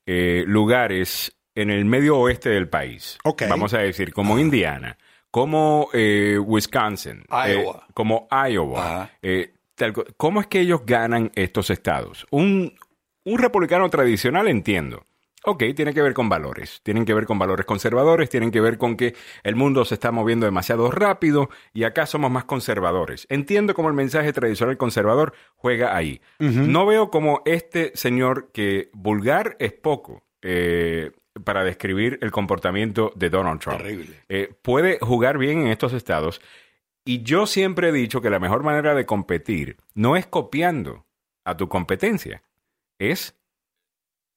eh, lugares en el medio oeste del país? Ok. Vamos a decir, como Indiana, como eh, Wisconsin, eh, Iowa. como Iowa. Eh, ¿Cómo es que ellos ganan estos estados? Un, un republicano tradicional entiendo. Ok, tiene que ver con valores, tienen que ver con valores conservadores, tienen que ver con que el mundo se está moviendo demasiado rápido y acá somos más conservadores. Entiendo cómo el mensaje tradicional conservador juega ahí. No veo como este señor que vulgar es poco. eh, para describir el comportamiento de Donald Trump. Terrible. Eh, puede jugar bien en estos estados. Y yo siempre he dicho que la mejor manera de competir no es copiando a tu competencia, es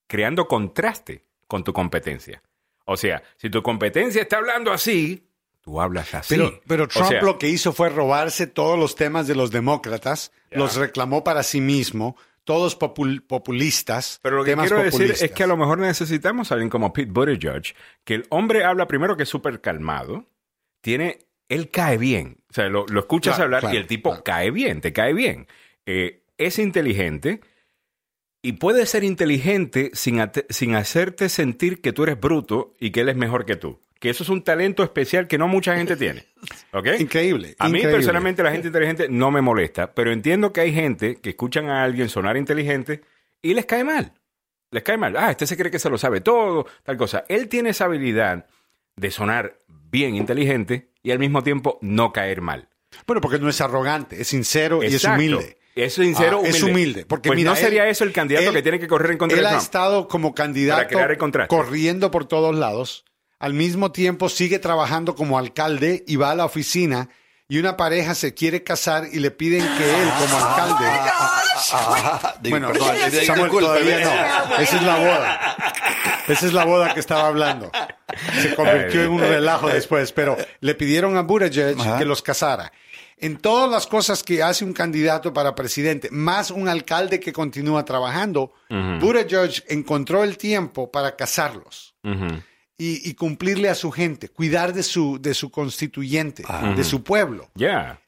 creando contraste con tu competencia. O sea, si tu competencia está hablando así, tú hablas así. Pero, pero O Trump sea, lo que hizo fue robarse todos los temas de los demócratas, los reclamó para sí mismo, todos popul- populistas. Pero lo que temas quiero decir es que a lo mejor necesitamos a alguien como Pete Buttigieg, que el hombre habla primero que es súper calmado, tiene, él cae bien, o sea, lo, lo escuchas Claro, hablar claro, y el tipo claro. cae bien, te cae bien. Eh, es inteligente y puede ser inteligente sin, sin hacerte sentir que tú eres bruto y que él es mejor que tú. Que eso es un talento especial que no mucha gente tiene. ¿Ok? Increíble. A mí increíble. personalmente la gente inteligente no me molesta, pero entiendo que hay gente que escuchan a alguien sonar inteligente y les cae mal. Les cae mal. Ah, este se cree que se lo sabe todo, tal cosa. Él tiene esa habilidad de sonar bien inteligente y al mismo tiempo no caer mal. Bueno, porque no es arrogante, es sincero Exacto. y es humilde. Es sincero, Ah, humilde. Es humilde. Porque Pues mira, no sería él- eso el candidato él- que tiene que correr en contra Él de ha estado como candidato Para crear el contraste. corriendo por todos lados. Al mismo tiempo sigue trabajando como alcalde y va a la oficina y una pareja se quiere casar y le piden que él como alcalde. Ah, digo, Bueno, perdón, no, disculpe, Samuel, todavía eh, no. Esa es la boda. Esa es la boda que estaba hablando. Se convirtió en un relajo después, pero le pidieron a Buttigieg Ajá. que los casara. En todas las cosas que hace un candidato para presidente, más un alcalde que continúa trabajando, Buttigieg encontró el tiempo para casarlos Ujú. Y, y cumplirle a su gente, cuidar de su, de su constituyente, de su pueblo.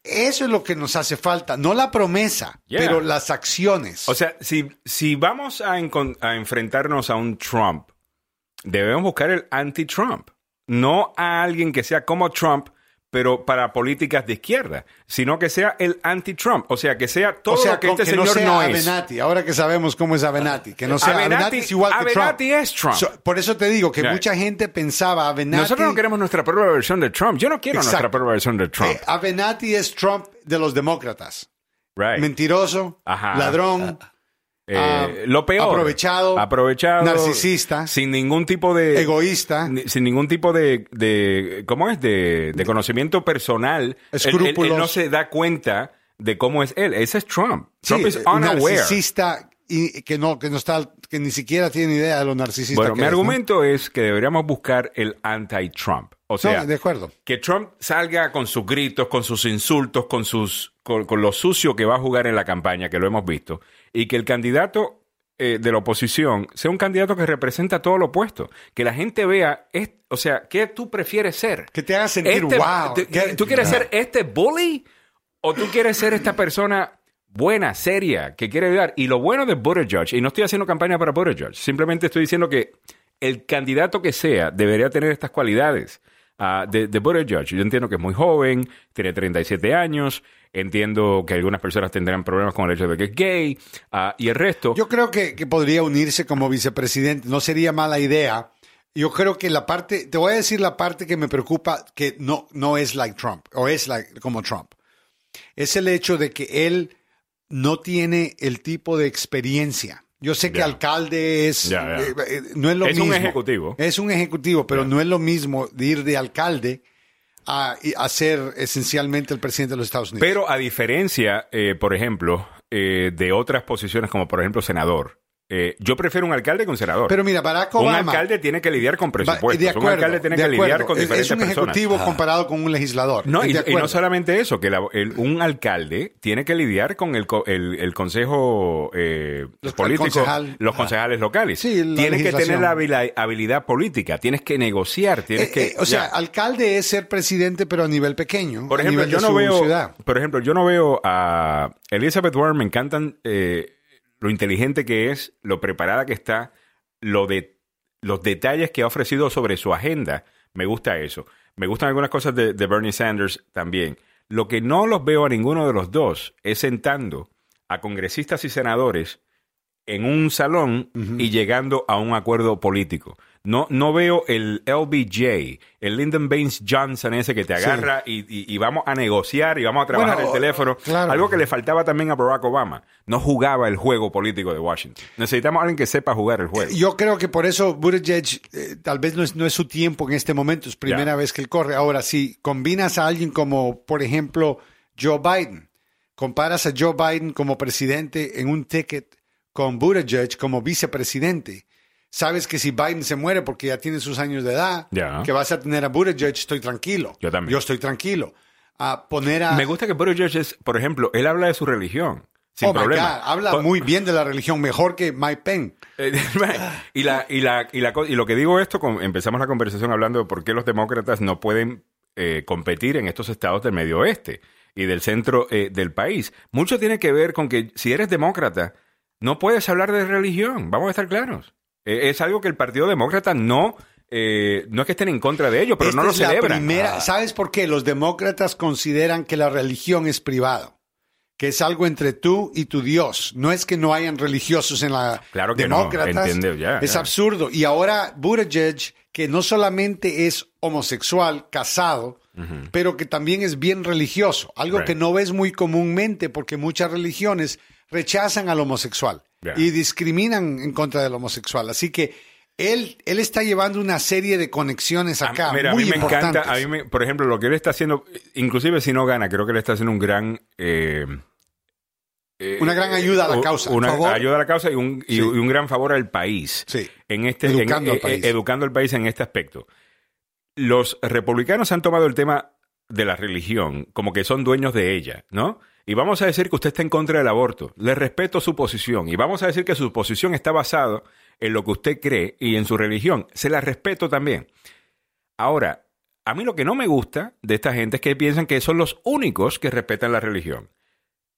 Eso es lo que nos hace falta, no la promesa, Yeah. pero las acciones. O sea, si, si vamos a, a enfrentarnos a un Trump, debemos buscar el anti-Trump. No a alguien que sea como Trump, pero para políticas de izquierda, sino que sea el anti-Trump. O sea, que sea todo o sea, lo que este que no señor sea no, es. Avenatti, ahora que sabemos cómo es Avenatti, que no sea Avenatti- Avenatti, es igual que Avenatti Trump. es Trump. So- por eso te digo que Yeah. mucha gente pensaba Avenatti. Nosotros no queremos nuestra propia versión de Trump. Yo no quiero Exacto. nuestra propia versión de Trump. eh, Avenatti es Trump de los demócratas. Right. Mentiroso, Ajá. ladrón, Eh, ah, lo peor. aprovechado, Aprovechado. narcisista, Sin ningún tipo de. egoísta. ni- sin ningún tipo de, de ¿cómo es? De, de conocimiento personal. Él- él- Escrúpulos. Él, no se da cuenta de cómo es él. Ese es Trump. Sí, Trump eh, unaware. narcisista y que no, que no está, que ni siquiera tiene idea de lo narcisista Bueno, que mi es, ¿no? argumento es que deberíamos buscar el anti-Trump. O sea, No, de acuerdo. que Trump salga con sus gritos, con sus insultos, con sus con, con lo sucio que va a jugar en la campaña, que lo hemos visto, y que el candidato eh, de la oposición sea un candidato que representa todo lo opuesto, que la gente vea, es, o sea, ¿qué tú prefieres ser? Que te haga sentir, Este- wow. te- ¿Tú quieres ser este bully o tú quieres ser esta persona buena, seria, que quiere ayudar? Y lo bueno de Buttigieg, y no estoy haciendo campaña para Buttigieg, simplemente estoy diciendo que el candidato que sea debería tener estas cualidades ah, de, de Buttigieg. Yo entiendo que es muy joven, tiene 37 años, entiendo que algunas personas tendrán problemas con el hecho de que es gay, ah, y el resto... Yo creo que, que podría unirse como vicepresidente. No sería mala idea. Yo creo que la parte, te voy a decir la parte que me preocupa, que no, no es like Trump, o es like, como Trump. Es el hecho de que él no tiene el tipo de experiencia. Yo sé que alcalde es, eh, eh, no es lo Es un mismo. ejecutivo. Es un ejecutivo, pero no es lo mismo de ir de alcalde a, ser esencialmente el presidente de los Estados Unidos. Pero a diferencia, eh, por ejemplo, eh, de otras posiciones como por ejemplo senador, eh, yo prefiero un alcalde que un senador. Pero mira, Barack un Obama. alcalde tiene que lidiar con presupuestos. de acuerdo, un alcalde tiene que lidiar con Es- diferentes Es un personas. ejecutivo comparado con un legislador. No, y, no solamente eso, que la- el- un alcalde tiene que lidiar con el, el, el consejo eh, Los- político, concejal. los concejales locales. Sí, tienes que tener la habilidad política, tienes que negociar, tienes Eh, que... eh, o sea, ya. alcalde es ser presidente, pero a nivel pequeño. Por a ejemplo, nivel yo de no su veo, ciudad. por ejemplo, yo no veo a Elizabeth Warren, me encantan eh, lo inteligente que es, lo preparada que está, lo de los detalles que ha ofrecido sobre su agenda. Me gusta eso. Me gustan algunas cosas de, de Bernie Sanders también. Lo que no los veo a ninguno de los dos es sentando a congresistas y senadores en un salón y llegando a un acuerdo político. No, no veo el LBJ, el Lyndon Baines Johnson ese que te agarra y, y- y vamos a negociar y vamos a trabajar Bueno, el teléfono. claro. Algo que le faltaba también a Barack Obama. No jugaba el juego político de Washington. Necesitamos a alguien que sepa jugar el juego. Yo creo que por eso Buttigieg eh, tal vez no es, no es su tiempo en este momento, es primera vez que él corre. Ahora, si combinas a alguien como, por ejemplo, Joe Biden, comparas a Joe Biden como presidente en un ticket con Buttigieg como vicepresidente, sabes que si Biden se muere porque ya tiene sus años de edad, que vas a tener a Buttigieg, estoy tranquilo. Yo también. Yo estoy tranquilo. A poner a... Me gusta que Buttigieg es, por ejemplo, él habla de su religión. Sin Oh, my problema. God, habla muy bien de la religión, mejor que Mike Pence. Eh, y, la, y, la, y, la y lo que digo esto, empezamos la conversación hablando de por qué los demócratas no pueden eh, competir en estos estados del medio oeste y del centro eh, del país. Mucho tiene que ver con que si eres demócrata, no puedes hablar de religión, vamos a estar claros. Eh, es algo que el Partido Demócrata no, eh, no es que estén en contra de ello, pero Esta no lo es la celebran. primera- ¿Sabes por qué? Los demócratas consideran que la religión es privado, que es algo entre tú y tu Dios. No es que no hayan religiosos en la Claro que no, demócratas. entiendo, ya, es ya. absurdo. Y ahora Buttigieg, que no solamente es homosexual, casado, pero que también es bien religioso, algo Right. que no ves muy comúnmente porque muchas religiones rechazan al homosexual Y discriminan en contra del homosexual. Así que él, él está llevando una serie de conexiones A- acá. mira, muy a mí me encanta, a mí me- por ejemplo, lo que él está haciendo, inclusive si no gana, creo que le está haciendo un gran... eh, eh, Una gran ayuda a la causa. Una Favor. ayuda a la causa y un, y- Sí. y un gran favor al país. Sí. En este, en- Educando al eh, país. eh, educando al país en este aspecto. Los republicanos han tomado el tema de la religión como que son dueños de ella, ¿no? Y vamos a decir que usted está en contra del aborto. Le respeto su posición. Y vamos a decir que su posición está basada en lo que usted cree y en su religión. Se la respeto también. Ahora, a mí lo que no me gusta de esta gente es que piensan que son los únicos que respetan la religión.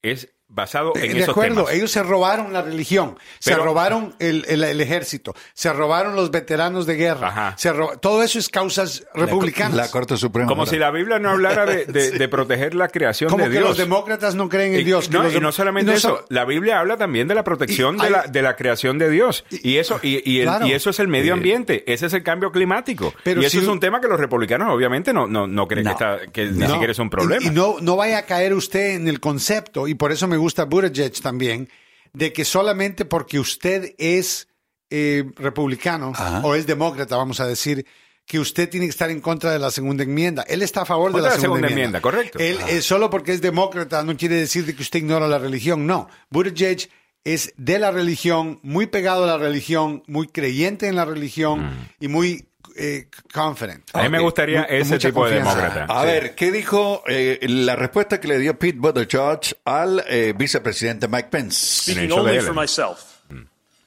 Es basado en de esos acuerdo, temas. ellos se robaron la religión, se robaron el, el- el ejército, se robaron los veteranos de guerra, Ajá. se ro- todo eso es causas republicanas. La Corte Suprema. Como si la Biblia no hablara de, de- de proteger la creación Como de que Dios. los demócratas no creen en Y- Dios. no, los y no solamente no eso, so- la Biblia habla también de la protección Y de, hay- la, de la creación de Dios. Y eso, y, y el- Claro. y eso es el medio ambiente, ese es el cambio climático. Pero y eso si- es un tema que los republicanos obviamente no, no, no creen No. que, está, que ni siquiera es un problema. Y, y no, no vaya a caer usted en el concepto, y por eso me gusta Buttigieg también, de que solamente porque usted es eh, republicano Ajá. o es demócrata, vamos a decir, que usted tiene que estar en contra de la segunda enmienda. Él está a favor de la la segunda, segunda enmienda, correcto. Él, eh, solo porque es demócrata no quiere decir de que usted ignora la religión. No. Buttigieg es de la religión, muy pegado a la religión, muy creyente en la religión y muy eh, confident. a mí me gustaría Mu- con ese mucha tipo de demócrata. A Sí. ver, ¿qué dijo eh, la respuesta que le dio Pete Buttigieg al eh, vicepresidente Mike Pence? Speaking only for myself,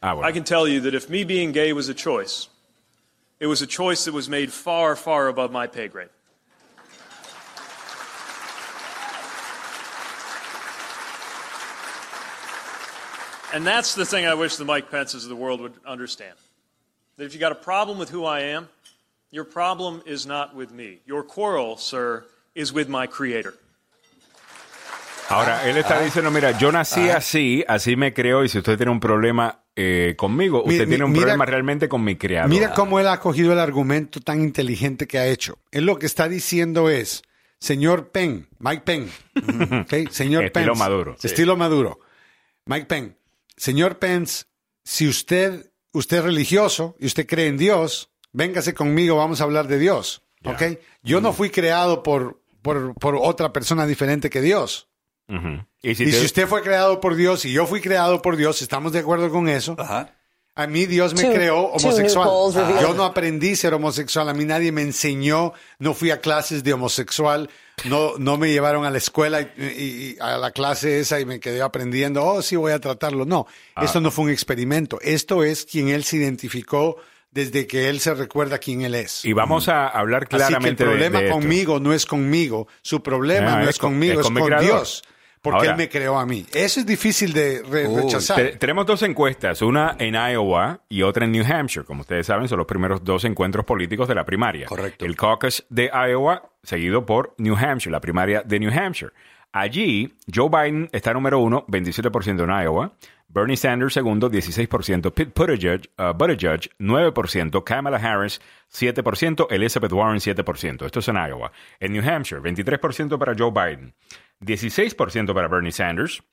Ah, bueno. I can tell you that if me being gay was a choice, it was a choice that was made far, far above my pay grade. And that's the thing I wish the Mike Pences of the world would understand. That if you got a problem with who I am, your problem is not with me. Your quarrel, sir, is with my creator. Ahora, él Ah. está diciendo, mira, yo nací así, así me creo, y si usted tiene un problema eh, conmigo, Mi- usted mi- tiene un mira- problema realmente con mi criador. Mira cómo él ha cogido el argumento tan inteligente que ha hecho. Él lo que está diciendo es, señor Penn, Mike Penn, ¿ok? señor Estilo Pence, Maduro, sí. estilo Maduro, Mike Penn, señor Pence, si usted, usted es religioso y usted cree en Dios, véngase conmigo, vamos a hablar de Dios, ¿ok? Yo no fui creado por, por, por otra persona diferente que Dios. Y si Y te- si usted fue creado por Dios y yo fui creado por Dios, estamos de acuerdo con eso. Ajá. A mí Dios me Two- creó homosexual. Yo no aprendí a ser homosexual. A mí nadie me enseñó. No fui a clases de homosexual. No, no me llevaron a la escuela y, y- y a la clase esa y me quedé aprendiendo. Oh, sí, voy a tratarlo. No, Ah. esto no fue un experimento. Esto es quien él se identificó desde que él se recuerda quién él es. y vamos a hablar Así que el claramente de- problema esto. conmigo no es conmigo. Su problema Ah, no es es con- conmigo, es es con. Dios. Porque Ahora- él me creó a mí. Eso es difícil de re- rechazar. Te- tenemos dos encuestas, una en Iowa y otra en New Hampshire. Como ustedes saben, son los primeros dos encuentros políticos de la primaria. Correcto. El caucus de Iowa, seguido por New Hampshire, la primaria de New Hampshire. Allí, Joe Biden está número uno, 27% en Iowa. Bernie Sanders segundo, 16%. Pete Buttigieg, uh, Buttigieg 9%. Kamala Harris, 7%. Elizabeth Warren, 7%. Esto es en Iowa. En New Hampshire, 23% para Joe Biden. 16% para Bernie Sanders.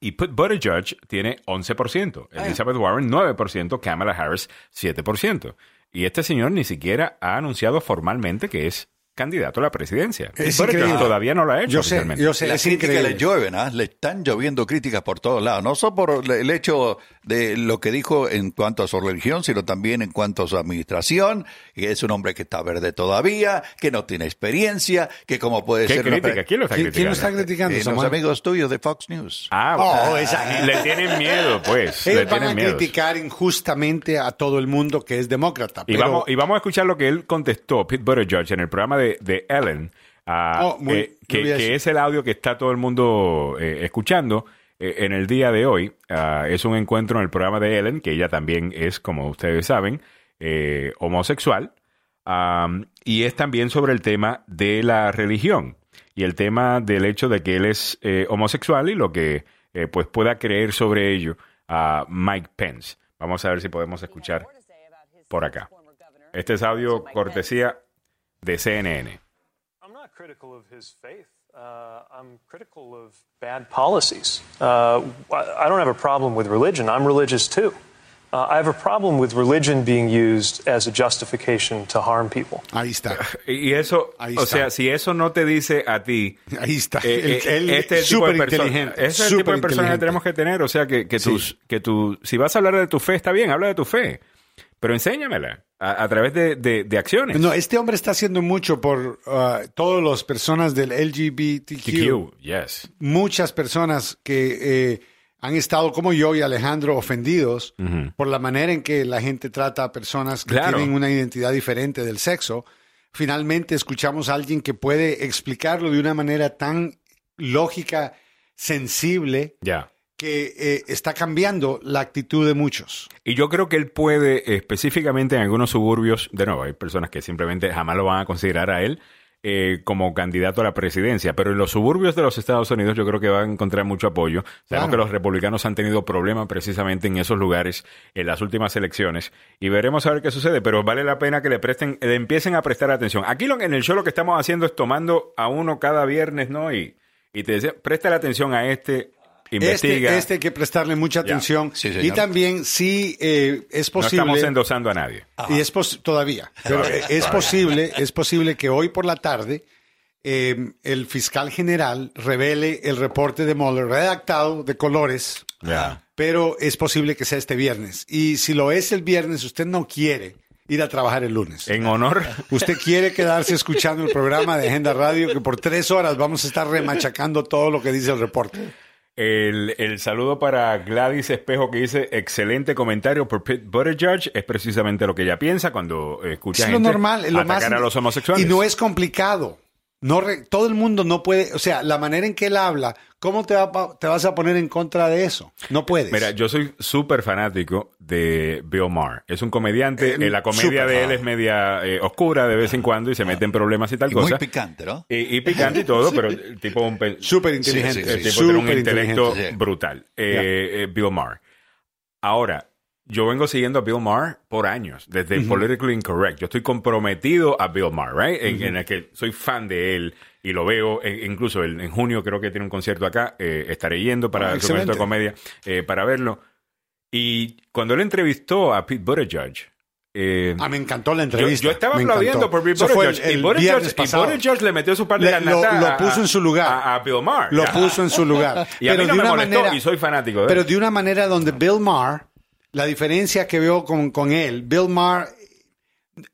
Y Pete Buttigieg tiene 11%. Elizabeth Warren, 9%. Kamala Harris, 7%. Y este señor ni siquiera ha anunciado formalmente que es candidato a la presidencia. Es increíble. todavía no lo ha hecho Yo sé, yo sé, Las es críticas increíble. le llueven, ¿ah? le están lloviendo críticas por todos lados, no solo por el hecho de lo que dijo en cuanto a su religión, sino también en cuanto a su administración, que es un hombre que está verde todavía, que no tiene experiencia, que como puede ¿Qué ser crítica? ¿Quién lo está ¿Quién, criticando? quién lo está criticando, Eh, los amigos tuyos de Fox News. Ah, Oh, ah, esa gente. le tienen miedo, pues. Ellos le van a criticar injustamente a todo el mundo que es demócrata. Y vamos, y vamos a escuchar lo que él contestó, Pete Buttigieg, en el programa de, de Ellen, ah, Oh, muy- eh, que, es el audio que está todo el mundo eh, escuchando en el día de hoy. Ah, es un encuentro en el programa de Ellen, que ella también es, como ustedes saben, eh, homosexual. Am, y es también sobre el tema de la religión y el tema del hecho de que él es eh, homosexual y lo que eh, pues pueda creer sobre ello a Mike Pence. Vamos a ver si podemos escuchar por acá. Este es audio cortesía de CNN. I'm not critical of his. Uh, I'm critical of bad policies. Uh, I don't have a problem with religion. I'm religious too. Uh, I have a problem with religion being used as a justification to harm people. Ahí está. Y eso, Ahí o está. sea, si eso no te dice a ti, Ahí está. eh, Él- eh, él este es tipo de súper persona- inteligente. ese es el tipo de súper personas que tenemos que tener. O sea, que, que, Sí. tus, que tu, si vas a hablar de tu fe, está bien, habla de tu fe, pero enséñamela a, a través de, de- de acciones. No, este hombre está haciendo mucho por uh, todas las personas del LGBTQ. TQ, yes. Muchas personas que eh, han estado como yo y Alejandro ofendidos por la manera en que la gente trata a personas que Claro. tienen una identidad diferente del sexo. Finalmente escuchamos a alguien que puede explicarlo de una manera tan lógica, sensible, Ya. Que eh, está cambiando la actitud de muchos. Y yo creo que él puede, específicamente en algunos suburbios, de nuevo, hay personas que simplemente jamás lo van a considerar a él eh, como candidato a la presidencia, pero en los suburbios de los Estados Unidos yo creo que va a encontrar mucho apoyo. Sabemos Claro. que los republicanos han tenido problemas precisamente en esos lugares en las últimas elecciones y veremos a ver qué sucede, pero vale la pena que le presten, le empiecen a prestar atención. Aquí lo, en el show lo que estamos haciendo es tomando a uno cada viernes, ¿no? Y, y te decía, presta la atención a este, investiga. Este, este hay que prestarle mucha atención. Sí, y también, sí, eh, es no posible. estamos endosando a nadie. Y es pos- todavía, pero eh, es posible, es posible que hoy por la tarde eh, el fiscal general revele el reporte de Mueller redactado de colores, pero es posible que sea este viernes. Y si lo es el viernes, usted no quiere ir a trabajar el lunes. En honor Usted quiere quedarse escuchando el programa de Agenda Radio que por tres horas vamos a estar remachacando todo lo que dice el reporte. El, el saludo para Gladys Espejo que dice excelente comentario por Pete Buttigieg es precisamente lo que ella piensa cuando escucha Es lo gente normal, es lo más atacar a los homosexuales. Y no es complicado. No re- todo el mundo no puede, o sea, la manera en que él habla, ¿cómo te, va te vas a poner en contra de eso? No puedes. Mira, yo soy súper fanático de Bill Maher. Es un comediante, Eh, eh, la comedia de él ah. es media eh, oscura de vez en cuando y se mete en problemas y tal Y muy cosa. picante, ¿no? Y, y picante y todo, pero el tipo un pe- Súper inteligente. Sí, sí, el sí. tipo tiene un Súper intelecto brutal. Eh, eh, Bill Maher. Ahora, yo vengo siguiendo a Bill Maher por años, desde Politically Incorrect. Yo estoy comprometido a Bill Maher, right? En, en el que soy fan de él y lo veo. e- incluso el- en junio creo que tiene un concierto acá. eh, estaré yendo para el concierto de comedia eh, para verlo. Y cuando él entrevistó a Pete Buttigieg, eh, Ah, me encantó la entrevista. yo estaba me aplaudiendo encantó. por fue Buttigieg. el, y el Buttigieg, y. Buttigieg le metió su parte Le- de lo, lo a- puso en su lugar. a, a Bill Maher. Lo puso en su lugar. Y a mí no de me una molestó manera- y soy fanático de él. Pero de una manera donde Bill Maher, la diferencia que veo con, con él, Bill Maher,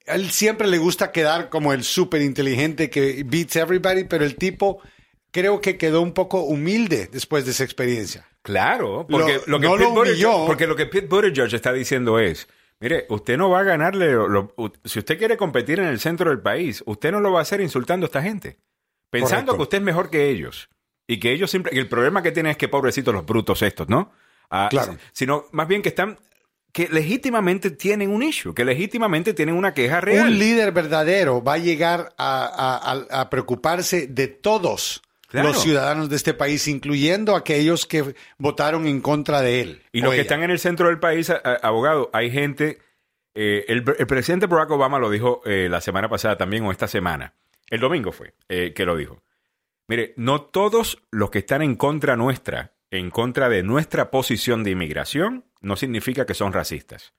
él siempre le gusta quedar como el súper inteligente que beats everybody, pero el tipo creo que quedó un poco humilde después de esa experiencia. Claro, porque Lo- lo, que no Pete lo Buttigieg, porque lo que Pete Buttigieg está diciendo es, mire, usted no va a ganarle, lo- lo- u- si usted quiere competir en el centro del país, usted no lo va a hacer insultando a esta gente, pensando Correcto. que usted es mejor que ellos y que ellos siempre, y el problema que tienen es que pobrecitos los brutos estos, ¿no? Claro. Sino más bien que están, que legítimamente tienen un issue, que legítimamente tienen una queja real. Un líder verdadero va a llegar a, a- a- a preocuparse de todos Claro. los ciudadanos de este país, incluyendo aquellos que votaron en contra de él. Y los que están en el centro del país, a- abogado, hay gente. eh, el, el presidente Barack Obama lo dijo eh, la semana pasada también, o esta semana. El domingo fue eh, que lo dijo. Mire, no todos los que están en contra nuestra, en contra de nuestra posición de inmigración, no significa que son racistas.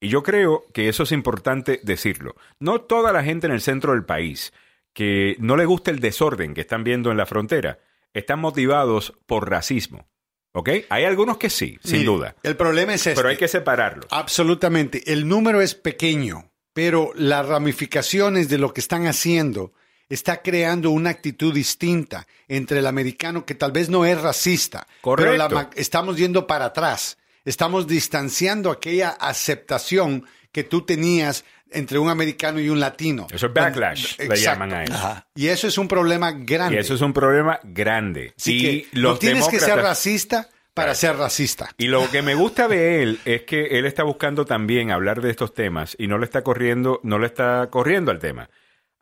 Y yo creo que eso es importante decirlo. No toda la gente en el centro del país que no le gusta el desorden que están viendo en la frontera, están motivados por racismo. ¿Ok? Hay algunos que sí, sin Mire, duda. El problema es este. Pero hay que separarlo. Absolutamente. El número es pequeño, pero las ramificaciones de lo que están haciendo está creando una actitud distinta entre el americano que tal vez no es racista, Correcto. pero la ma- estamos yendo para atrás. Estamos distanciando aquella aceptación que tú tenías entre un americano y un latino. Eso es backlash, le Exacto. llaman a eso. Y eso es un problema grande. Y eso es un problema grande. Así y que los no tienes que ser racista para ser racista. Y lo que me gusta de él es que él está buscando también hablar de estos temas y no le está corriendo, no le está corriendo al tema.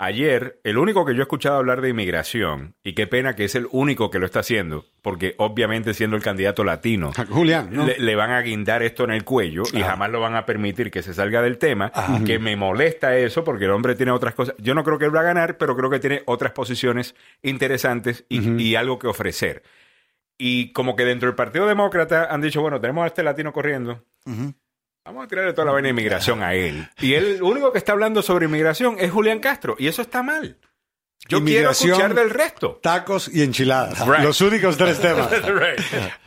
Ayer, el único que yo he escuchado hablar de inmigración, y qué pena que es el único que lo está haciendo, porque obviamente siendo el candidato latino, Julián, ¿no? le, le van a guindar esto en el cuello y jamás lo van a permitir que se salga del tema, que me molesta eso porque el hombre tiene otras cosas. Yo no creo que él va a ganar, pero creo que tiene otras posiciones interesantes y, y algo que ofrecer. Y como que dentro del Partido Demócrata han dicho, bueno, tenemos a este latino corriendo. Vamos a tirarle toda la vaina de inmigración a él. Y él, el único que está hablando sobre inmigración es Julián Castro. Y eso está mal. Yo quiero escuchar del resto. Tacos y enchiladas. Right. Los únicos tres temas. Right.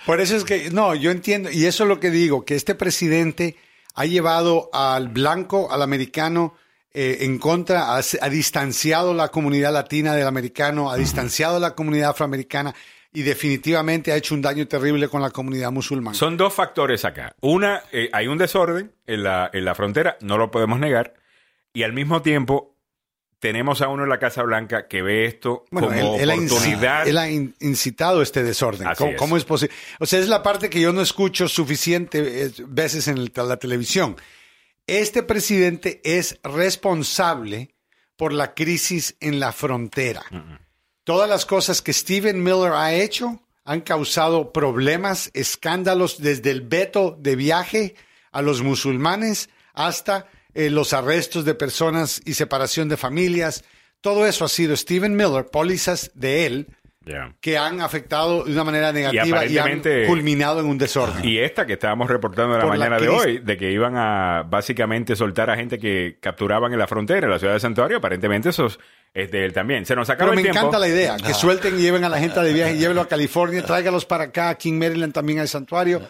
Por eso es que, no, yo entiendo, y eso es lo que digo, que este presidente ha llevado al blanco, al americano, eh, en contra, ha, ha distanciado la comunidad latina del americano, ha distanciado la comunidad afroamericana y definitivamente ha hecho un daño terrible con la comunidad musulmana. Son dos factores acá. Una, eh, hay un desorden en la, en la frontera, no lo podemos negar. Y al mismo tiempo, tenemos a uno en la Casa Blanca que ve esto Bueno, como él, él oportunidad. él ha in- incitado este desorden. Así ¿Cómo, es. cómo es posible? O sea, es la parte que yo no escucho suficiente eh, veces en la televisión. Este presidente es responsable por la crisis en la frontera. Todas las cosas que Steven Miller ha hecho han causado problemas, escándalos, desde el veto de viaje a los musulmanes hasta eh, los arrestos de personas y separación de familias. Todo eso ha sido Steven Miller, pólizas de él, que han afectado de una manera negativa y, han culminado en un desorden. Y esta que estábamos reportando en la Por la mañana de hoy, de que iban a básicamente soltar a gente que capturaban en la frontera, en la ciudad de Santuario, aparentemente eso es- de él también. Se nos acaba Pero me el tiempo. encanta la idea, que suelten y lleven a la gente de viaje, llévenlo a California, tráigalos para acá, aquí en Maryland también hay santuario,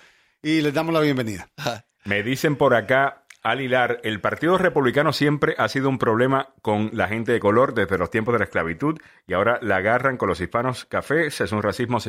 y les damos la bienvenida. Me dicen por acá, al hilar, el Partido Republicano siempre ha sido un problema con la gente de color desde los tiempos de la esclavitud y ahora la agarran con los hispanos cafés. Es un racismo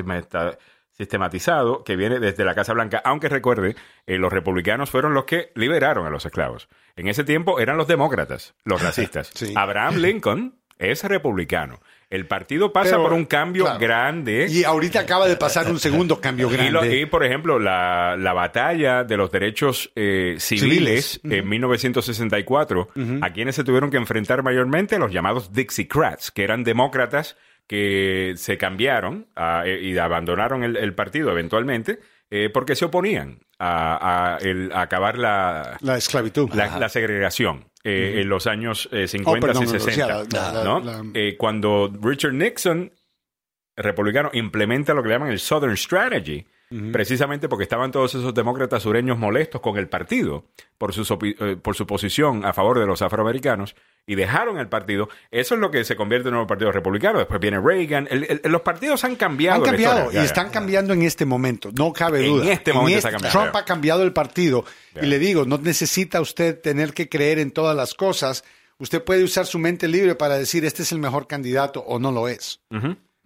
sistematizado que viene desde la Casa Blanca, aunque recuerde, eh, los republicanos fueron los que liberaron a los esclavos. En ese tiempo eran los demócratas, los racistas. Sí. Abraham Lincoln es republicano. El partido pasa Pero, por un cambio claro. grande. Y ahorita acaba de pasar un segundo cambio Y, lo- grande. y, por ejemplo, la, la batalla de los derechos eh, civiles, Civiles. en 1964, a quienes se tuvieron que enfrentar mayormente los llamados Dixiecrats, que eran demócratas que se cambiaron ah, eh, y abandonaron el, el partido eventualmente eh, porque se oponían a, a el- a acabar la, La esclavitud. la, la segregación eh, en los años eh, 50 Oh, perdón, y no, no, 60. sí, la- la- ¿no? la- Eh, cuando Richard Nixon, republicano, implementa lo que le llaman el Southern Strategy, precisamente porque estaban todos esos demócratas sureños molestos con el partido por su, eh, por su posición a favor de los afroamericanos y dejaron el partido. Eso es lo que se convierte en un nuevo partido republicano. Después viene Reagan. El- el- los partidos han cambiado. Han cambiado y están cambiando en este momento, no cabe En duda. este momento está cambiando. Trump ha cambiado el partido y le digo, no necesita usted tener que creer en todas las cosas. Usted puede usar su mente libre para decir este es el mejor candidato o no lo es.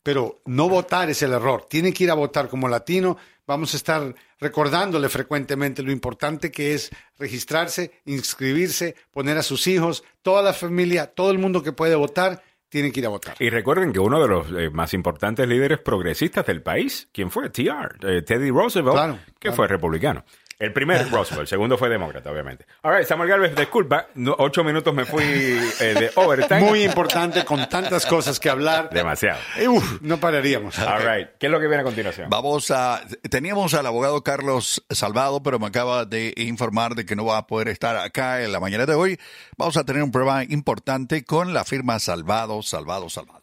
Pero no votar es el error. Tiene que ir a votar como latino. Vamos a estar recordándole frecuentemente lo importante que es registrarse, inscribirse, poner a sus hijos, toda la familia, todo el mundo que puede votar, tiene que ir a votar. Y recuerden que uno de los eh, más importantes líderes progresistas del país, ¿quién fue? TR, eh, Teddy Roosevelt, Claro, que claro. fue republicano. El primero es Roosevelt, el segundo fue demócrata, obviamente. All right, Samuel Galvez, disculpa, no, ocho minutos me fui eh, de overtime. Muy importante, con tantas cosas que hablar. Demasiado. Eh, uf, no pararíamos. All right, ¿qué es lo que viene a continuación? Vamos a. Teníamos al abogado Carlos Salvado, pero me acaba de informar de que no va a poder estar acá en la mañana de hoy. Vamos a tener un programa importante con la firma Salvado, Salvado, Salvado.